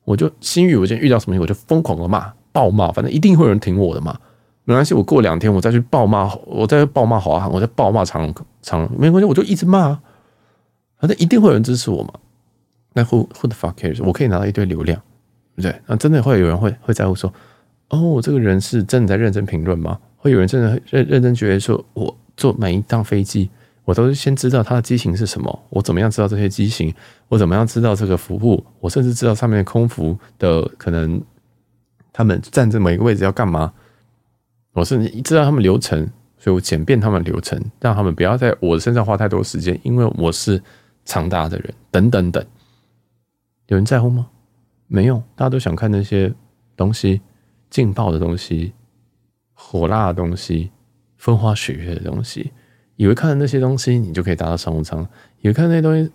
我就新宇，我今天遇到什么，我就疯狂的骂，暴骂，反正一定会有人挺我的嘛。没关系，我过两天我再去暴骂，我再暴骂华航，我再暴骂长长，没关系，我就一直骂，反正一定会有人支持我嘛。那 who who the fuck cares？我可以拿到一堆流量，对？那真的会有人会会在乎说，哦，这个人是真的在认真评论吗？会有人真的认认真觉得说，我坐每一趟飞机，我都是先知道它的机型是什么，我怎么样知道这些机型？我怎么样知道这个服务？我甚至知道上面空服的可能他们站在每一个位置要干嘛？我甚至知道他们流程，所以我简便他们流程，让他们不要在我的身上花太多时间，因为我是长大的人，等等等。有人在乎吗？没有，大家都想看那些东西，劲爆的东西，火辣的东西，风花雪月的东西，以为看了那些东西，你就可以达到商务舱，以为看那些东西，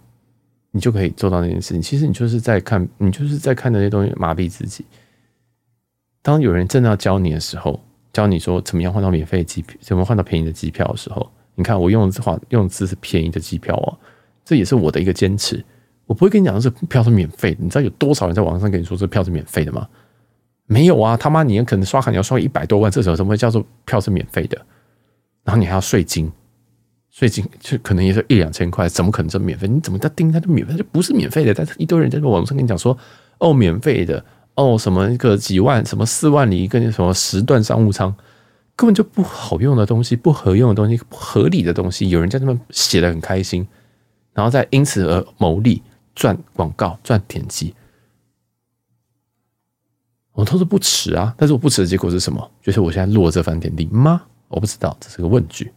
你就可以做到那件事情。其实你就是在看，你就是在看那些东西，麻痹自己。当有人真的要教你的时候，教你说怎么样换到免费机票，怎么换到便宜的机票的时候，你看我用的话，用的字是便宜的机票哦，这也是我的一个坚持。我不会跟你讲这票是免费的，你知道有多少人在网上跟你说这票是免费的吗？没有啊，他妈你可能刷卡你要刷一百多万，这时候怎么会叫做票是免费的？然后你还要税金，税金就可能也是一两千块，怎么可能这么免费？你怎么在盯它就免费？就不是免费的，但是一堆人在网上跟你讲说哦免费的哦什么一个几万什么四万里跟什么十段商务舱，根本就不好用的东西，不合用的东西，不合理的东西，有人在那边写得很开心，然后再因此而牟利。赚广告赚点击，我都是不耻啊！但是我不耻的结果是什么？就是我现在落这番田地吗？我不知道，这是个问句。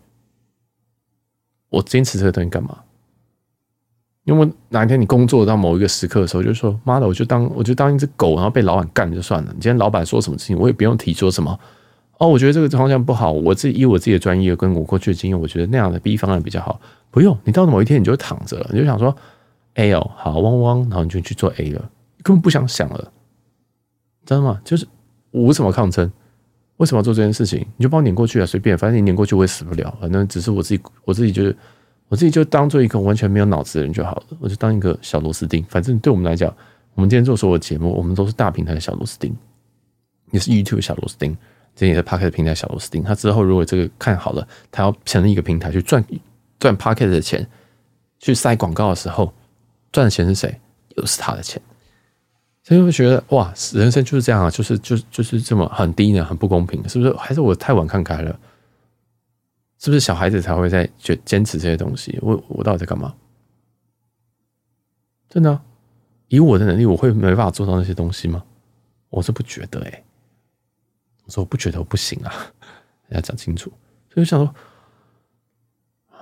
我坚持这个东西干嘛？因为哪一天你工作到某一个时刻的时候，就说妈的，我就当我就当一只狗，然后被老板干就算了。你今天老板说什么事情，我也不用提说什么。哦，我觉得这个方向不好，我自己以我自己的专业跟我过去的经验，我觉得那样的 B 方案比较好。不用，你到了某一天你就躺着了，你就想说。A 哦，好汪汪，然后你就去做 A 了，根本不想想了，知道吗？就是我为什么抗争？为什么要做这件事情？你就帮我碾过去啊，随便，反正你碾过去我也死不了，反正只是我自己，我自己就是我自己就当做一个完全没有脑子的人就好了，我就当一个小螺丝钉。反正对我们来讲，我们今天做所有节目，我们都是大平台的小螺丝钉，也是 YouTube 小螺丝钉，这也是 Pocket 平台小螺丝钉。他之后如果这个看好了，他要成立一个平台去赚赚 Pocket 的钱，去塞广告的时候。赚的钱是谁？又是他的钱，所以会觉得哇，人生就是这样啊，就是就就是这么很低呢，很不公平，是不是？还是我太晚看开了？是不是小孩子才会在坚坚持这些东西？我我到底在干嘛？真的，以我的能力，我会没办法做到那些东西吗？我是不觉得哎、我说我不觉得我不行啊，要讲清楚。所以我想说，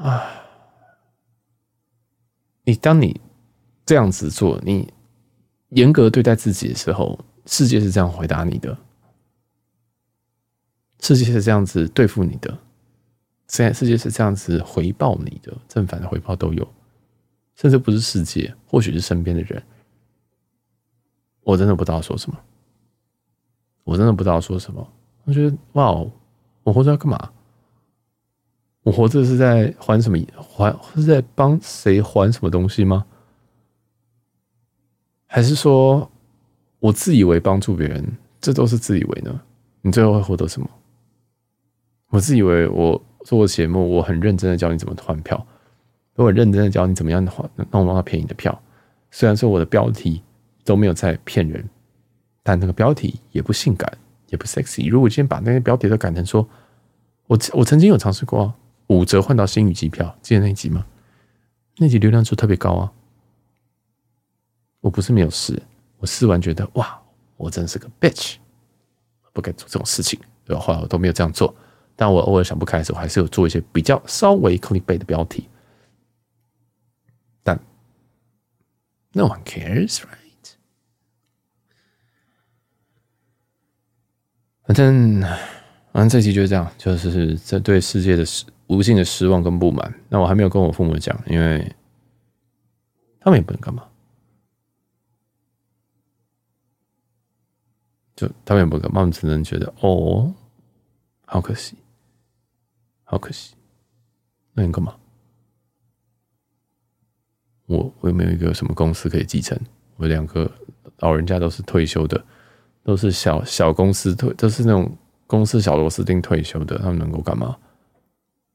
啊，你当你。这样子做，你严格对待自己的时候，世界是这样回答你的，世界是这样子对付你的，现在世界是这样子回报你的，正反的回报都有，甚至不是世界，或许是身边的人，我真的不知道说什么，我真的不知道说什么，我觉得哇，我活着要干嘛？我活着是在还什么？还是在帮谁还什么东西吗？还是说，我自以为帮助别人，这都是自以为呢？你最后会获得什么？我自以为我做节目，我很认真的教你怎么换票，我很认真的教你怎么样换弄到便宜的票。虽然说我的标题都没有在骗人，但那个标题也不性感，也不 sexy。如果今天把那些标题都改成说，我我曾经有尝试过啊五折换到新宇机票，记得那一集吗？那集流量就特别高啊。我不是没有试，我试完觉得哇，我真是个 bitch，不该做这种事情，然后后来我都没有这样做。但我偶尔想不开的时候，还是有做一些比较稍微 clickbait 的标题。但 no one cares，right？反正反正这期就是这样，就是这对世界的失无尽的失望跟不满。那我还没有跟我父母讲，因为他们也不能干嘛。就他们也不敢，他们只能觉得哦，好可惜，好可惜。那你干嘛？我我有没有一个什么公司可以继承？我两个老人家都是退休的，都是小小公司退，都是那种公司小螺丝钉退休的，他们能够干嘛？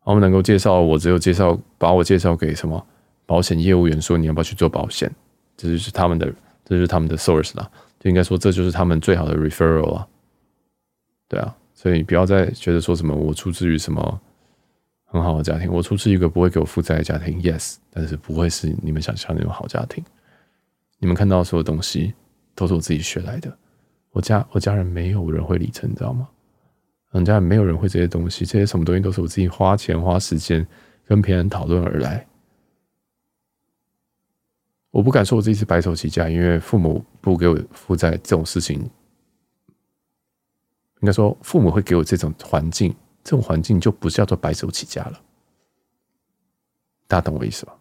他们能够介绍我，只有介绍把我介绍给什么保险业务员，说你要不要去做保险？这就是他们的，这就是他们的 source 啦，就应该说这就是他们最好的 referral 啊。对啊，所以不要再觉得说什么我出自于什么很好的家庭，我出自于一个不会给我负债的家庭，yes，但是不会是你们想象那种好家庭。你们看到所有东西都是我自己学来的，我家我家人没有人会理财，你知道吗？人家没有人会这些东西，这些什么东西都是我自己花钱花时间跟别人讨论而来。我不敢说我自己是白手起家，因为父母不给我负债这种事情，应该说父母会给我这种环境，这种环境就不是叫做白手起家了。大家懂我意思吧？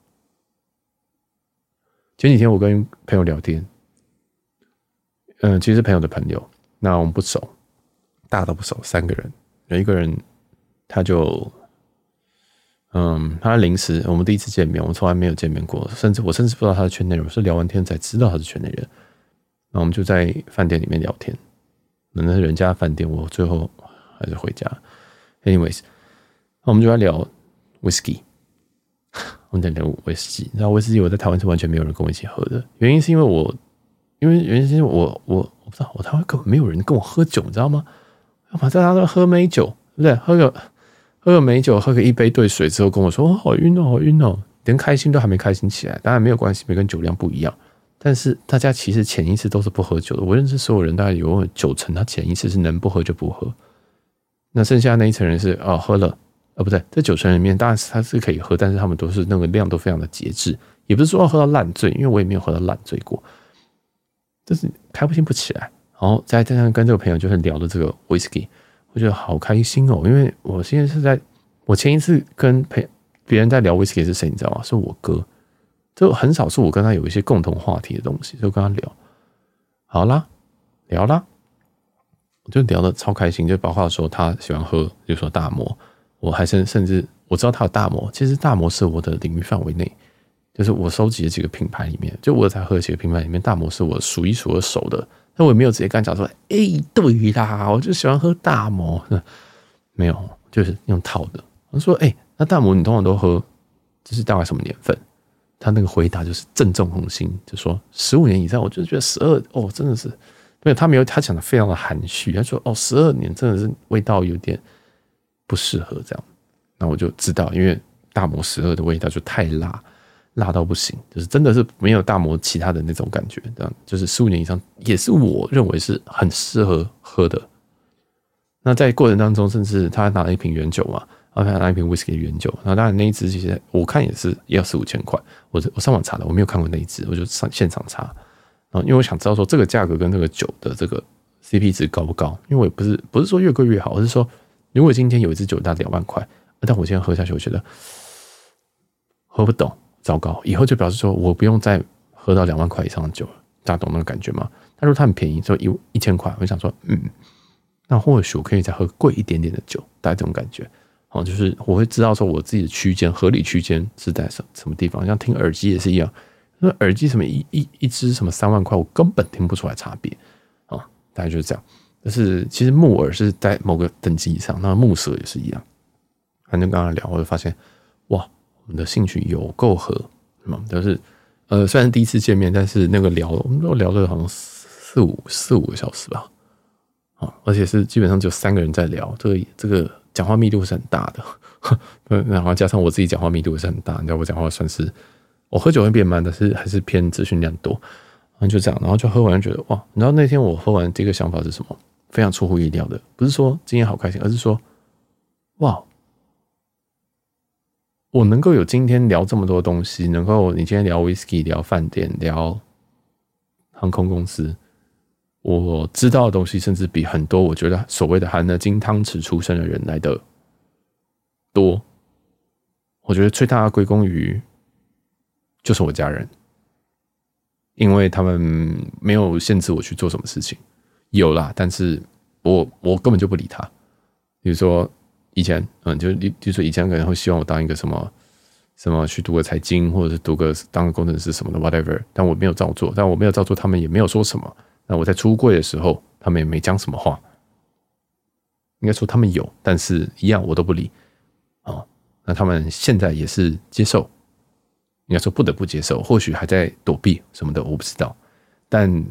前几天我跟朋友聊天，嗯，其实朋友的朋友，那我们不熟。大家都不熟，三个人，有一个人，他就，嗯，他临时，我们第一次见面，我们从来没有见面过，甚至我甚至不知道他的圈内人，是聊完天才知道他是圈内人。那我们就在饭店里面聊天，那是人家饭店，我最后还是回家。Anyways，那我们就在聊 whisky，我们在聊威士忌。然后威士忌我在台湾是完全没有人跟我一起喝的，原因是因为我，因为原因是因为我我我不知道，我台湾根本没有人跟我喝酒，你知道吗？要么在他那喝美酒，对不对？喝个喝个美酒，喝个一杯兑水之后，跟我说：“哦，好晕哦，好晕哦！”连开心都还没开心起来。当然没有关系，每个人酒量不一样。但是大家其实潜意识都是不喝酒的。我认识所有人，大概有九成，他潜意识是能不喝就不喝。那剩下那一层人是哦，喝了，哦不对，这九成里面当然是他是可以喝，但是他们都是那个量都非常的节制，也不是说要喝到烂醉，因为我也没有喝到烂醉过，就是开不心不起来。然后在在上跟这个朋友就是聊的这个 whisky，我觉得好开心哦，因为我现在是在我前一次跟陪别人在聊 whisky 是谁，你知道吗？是我哥，就很少是我跟他有一些共同话题的东西，就跟他聊，好啦，聊啦，就聊的超开心，就包括说他喜欢喝，就说大摩，我还甚甚至我知道他有大摩，其实大摩是我的领域范围内，就是我收集的几个品牌里面，就我在喝的几个品牌里面，大摩是我数一数二熟的。那我也没有直接跟他讲说，哎、对啦，我就喜欢喝大摩，没有，就是用套的。我说，哎、那大摩你通常都喝，就是大概什么年份？他那个回答就是正中红心，就说十五年以上。我就觉得十二哦，真的是，没有他没有他讲的非常的含蓄，他说哦，十二年真的是味道有点不适合这样。那我就知道，因为大摩十二的味道就太辣。辣到不行，就是真的是没有大摩其他的那种感觉，这样就是十五年以上也是我认为是很适合喝的。那在过程当中，甚至他拿了一瓶原酒嘛，然后他拿一瓶 whisky 的原酒，然后当然那一支其实我看也是要四五千块，我我上网查的，我没有看过那一支，我就上现场查。然后因为我想知道说这个价格跟这个酒的这个 CP 值高不高，因为我也不是不是说越贵越好，而是说如果今天有一支酒大概两万块，但我今天喝下去，我觉得喝不懂。糟糕，以后就表示说我不用再喝到两万块以上的酒了，大家懂那个感觉吗？他说他很便宜，说一一千块，我想说，嗯，那或许我可以再喝贵一点点的酒，大概这种感觉。哦，就是我会知道说我自己的区间合理区间是在什什么地方。像听耳机也是一样，那耳机什么一一一支什么三万块，我根本听不出来差别啊，大概就是这样。但是其实木耳是在某个等级以上，那木舌也是一样。反正刚刚聊，我就发现，我们的兴趣有够合，嘛，就是呃，虽然第一次见面，但是那个聊，我们都聊了好像四五四五个小时吧，啊，而且是基本上就三个人在聊，这个这个讲话密度是很大的，然后加上我自己讲话密度也是很大，你知道我讲话算是我喝酒会变慢，但是还是偏资讯量多，然后就这样，然后就喝完觉得哇，你知道那天我喝完第一个想法是什么？非常出乎意料的，不是说今天好开心，而是说哇。我能够有今天聊这么多东西，能够你今天聊 whisky，聊饭店，聊航空公司，我知道的东西甚至比很多我觉得所谓的含了金汤匙出生的人来的多。我觉得最大的归功于就是我家人，因为他们没有限制我去做什么事情，有啦，但是我我根本就不理他，比如说。以前，嗯，就，就是以前可能会希望我当一个什么什么去读个财经，或者是读个当个工程师什么的，whatever。但我没有照做，但我没有照做，他们也没有说什么。那我在出柜的时候，他们也没讲什么话。应该说他们有，但是一样我都不理。哦，那他们现在也是接受，应该说不得不接受，或许还在躲避什么的，我不知道。但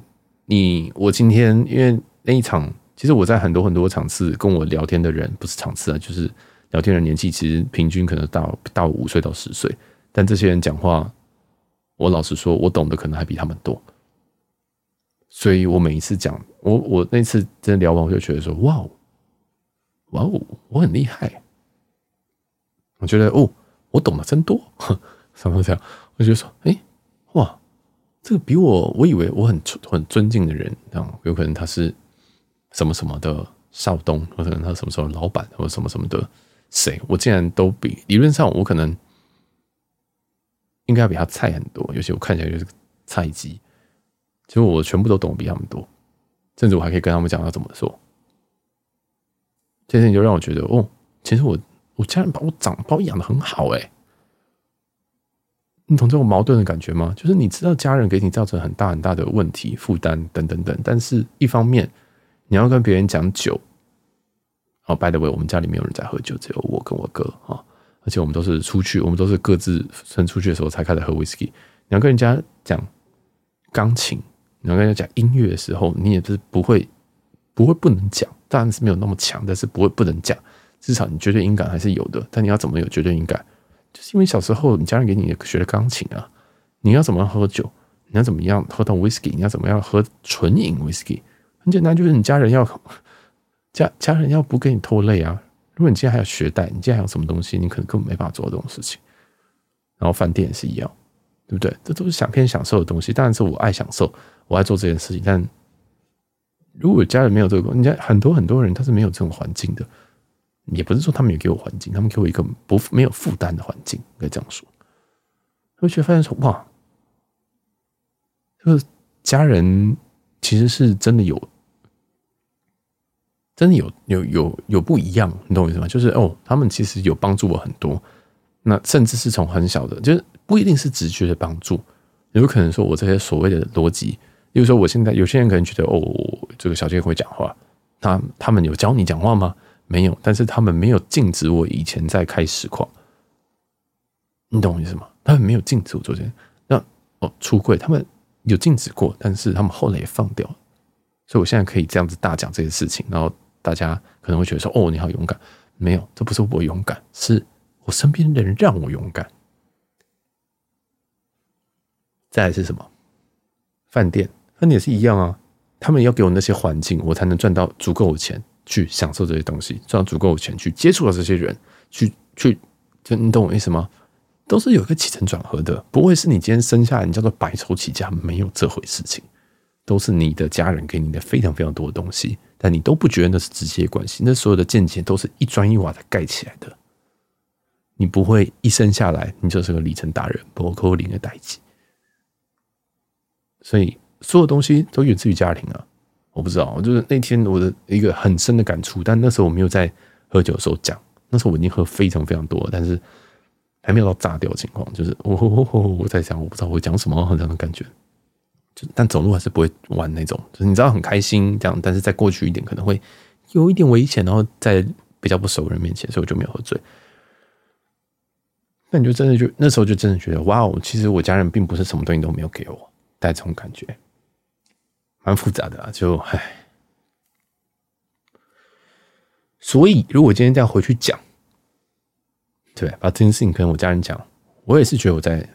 你我今天因为那一场，其实我在很多很多场次跟我聊天的人，不是场次啊，就是聊天的年纪，其实平均可能到大我五岁到十岁。但这些人讲话，我老实说，我懂得可能还比他们多。所以我每一次讲，我我那次真的聊完，我就觉得说，哇哦，哇哦，我很厉害。我觉得哦，我懂得真多，什么这样？我就说，哎，哇，这个比我我以为我很很尊敬的人，这样有可能他是什么什么的少东，或者他什么什么老板，或者什么什么的谁，我竟然都比理论上我可能应该要比他菜很多，尤其我看起来就是菜鸡，结果我全部都懂比他们多，甚至我还可以跟他们讲要怎么做。这件事情就让我觉得，哦，其实我。我家人把我长把我养得很好哎，你懂这种矛盾的感觉吗？就是你知道家人给你造成很大很大的问题负担等等等，但是一方面你要跟别人讲酒，哦，by the way，我们家里没有人在喝酒，只有我跟我哥啊，而且我们都是出去，我们都是各自分出去的时候才开始喝威士忌。你要跟人家讲钢琴，你要跟人家讲音乐的时候，你也是不会不会不能讲，当然是没有那么强，但是不会不能讲。至少你绝对音感还是有的，但你要怎么有绝对音感？就是因为小时候你家人给你学的钢琴啊，你要怎么样喝酒？你要怎么样喝到 whisky？你要怎么样喝纯饮 whisky？很简单，就是你家人要家家人要不给你拖累啊。如果你今天还要学贷，你今天还有什么东西，你可能根本没办法做这种事情。然后饭店也是一样，对不对？这都是想偏享受的东西。当然是我爱享受，我爱做这件事情。但如果家人没有这个，你家很多很多人他是没有这种环境的。也不是说他们也给我环境，他们给我一个不没有负担的环境，应该这样说。我却发现说，哇，这个家人其实是真的有，真的有有有有不一样，你懂我意思吗？就是哦，他们其实有帮助我很多，那甚至是从很小的，就是不一定是直觉的帮助，有可能说我这些所谓的逻辑，比如说我现在有些人可能觉得哦，这个小杰会讲话，他他们有教你讲话吗？没有，但是他们没有禁止我以前在开实况，你懂我意思吗？他们没有禁止我做这些。那哦，出柜他们有禁止过，但是他们后来也放掉了，所以我现在可以这样子大讲这些事情，然后大家可能会觉得说：“哦，你好勇敢。”没有，这不是我勇敢，是我身边的人让我勇敢。再来是什么？饭店，饭店也是一样啊，他们要给我那些环境，我才能赚到足够的钱。去享受这些东西，赚到足够的钱去接触到这些人，去去，就你懂我意思吗？都是有一个起承转合的，不会是你今天生下来你叫做白手起家，没有这回事情，都是你的家人给你的非常非常多的东西，但你都不觉得那是直接关系，那所有的见解都是一砖一瓦的盖起来的，你不会一生下来你就是个里程达人，不扣零的代际，所以所有东西都源自于家庭啊。我不知道，就是那天我的一个很深的感触，但那时候我没有在喝酒的时候讲，那时候我已经喝非常非常多了，但是还没有到炸掉的情况，就是我 我在想，我不知道我会讲什么这样的感觉，但走路还是不会玩那种，就是你知道很开心这样，但是再过去一点可能会有一点危险，然后在比较不熟人面前，所以我就没有喝醉。那你就真的就那时候就真的觉得，哇哦，其实我家人并不是什么东西都没有给我，带这种感觉。蛮复杂的啊，就唉，所以如果今天这样回去讲，对，把这件事情跟我家人讲，我也是觉得我在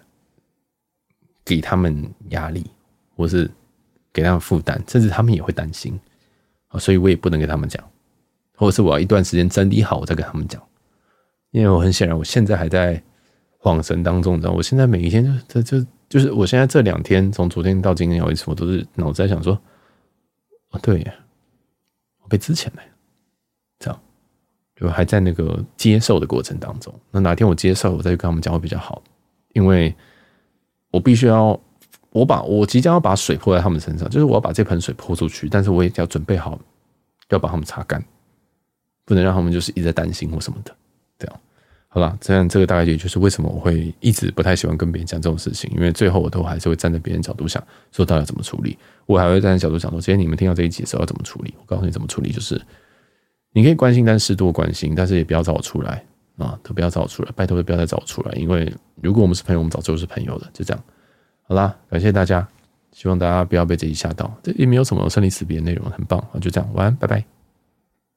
给他们压力，或是给他们负担，甚至他们也会担心。啊，所以我也不能跟他们讲，或者是我要一段时间整理好，我再跟他们讲，因为我很显然，我现在还在恍神当中，你知道，我现在每一天就这就。就是我现在这两天，从昨天到今天为止，我都是脑子在想说，哦，对呀，我被资遣了，这样。就还在那个接受的过程当中。那哪天我接受，我再去跟他们讲会比较好，因为我必须要，我把我即将要把水泼在他们身上，就是我要把这盆水泼出去，但是我也要准备好要把他们擦干，不能让他们就是一直在担心或什么的，这样。好了，这样这个大概也就是为什么我会一直不太喜欢跟别人讲这种事情，因为最后我都还是会站在别人角度想，说到底要怎么处理。我还会站在角度想说，今天你们听到这一集的时候要怎么处理？我告诉你怎么处理，就是你可以关心，但适度关心，但是也不要找我出来。啊，都不要找我出来，拜托都不要再找我出来，因为如果我们是朋友，我们早就是朋友了，就这样。好啦，感谢大家，希望大家不要被这一吓到，这也没有什么生离死别的内容，很棒啊，就这样，晚安，拜拜。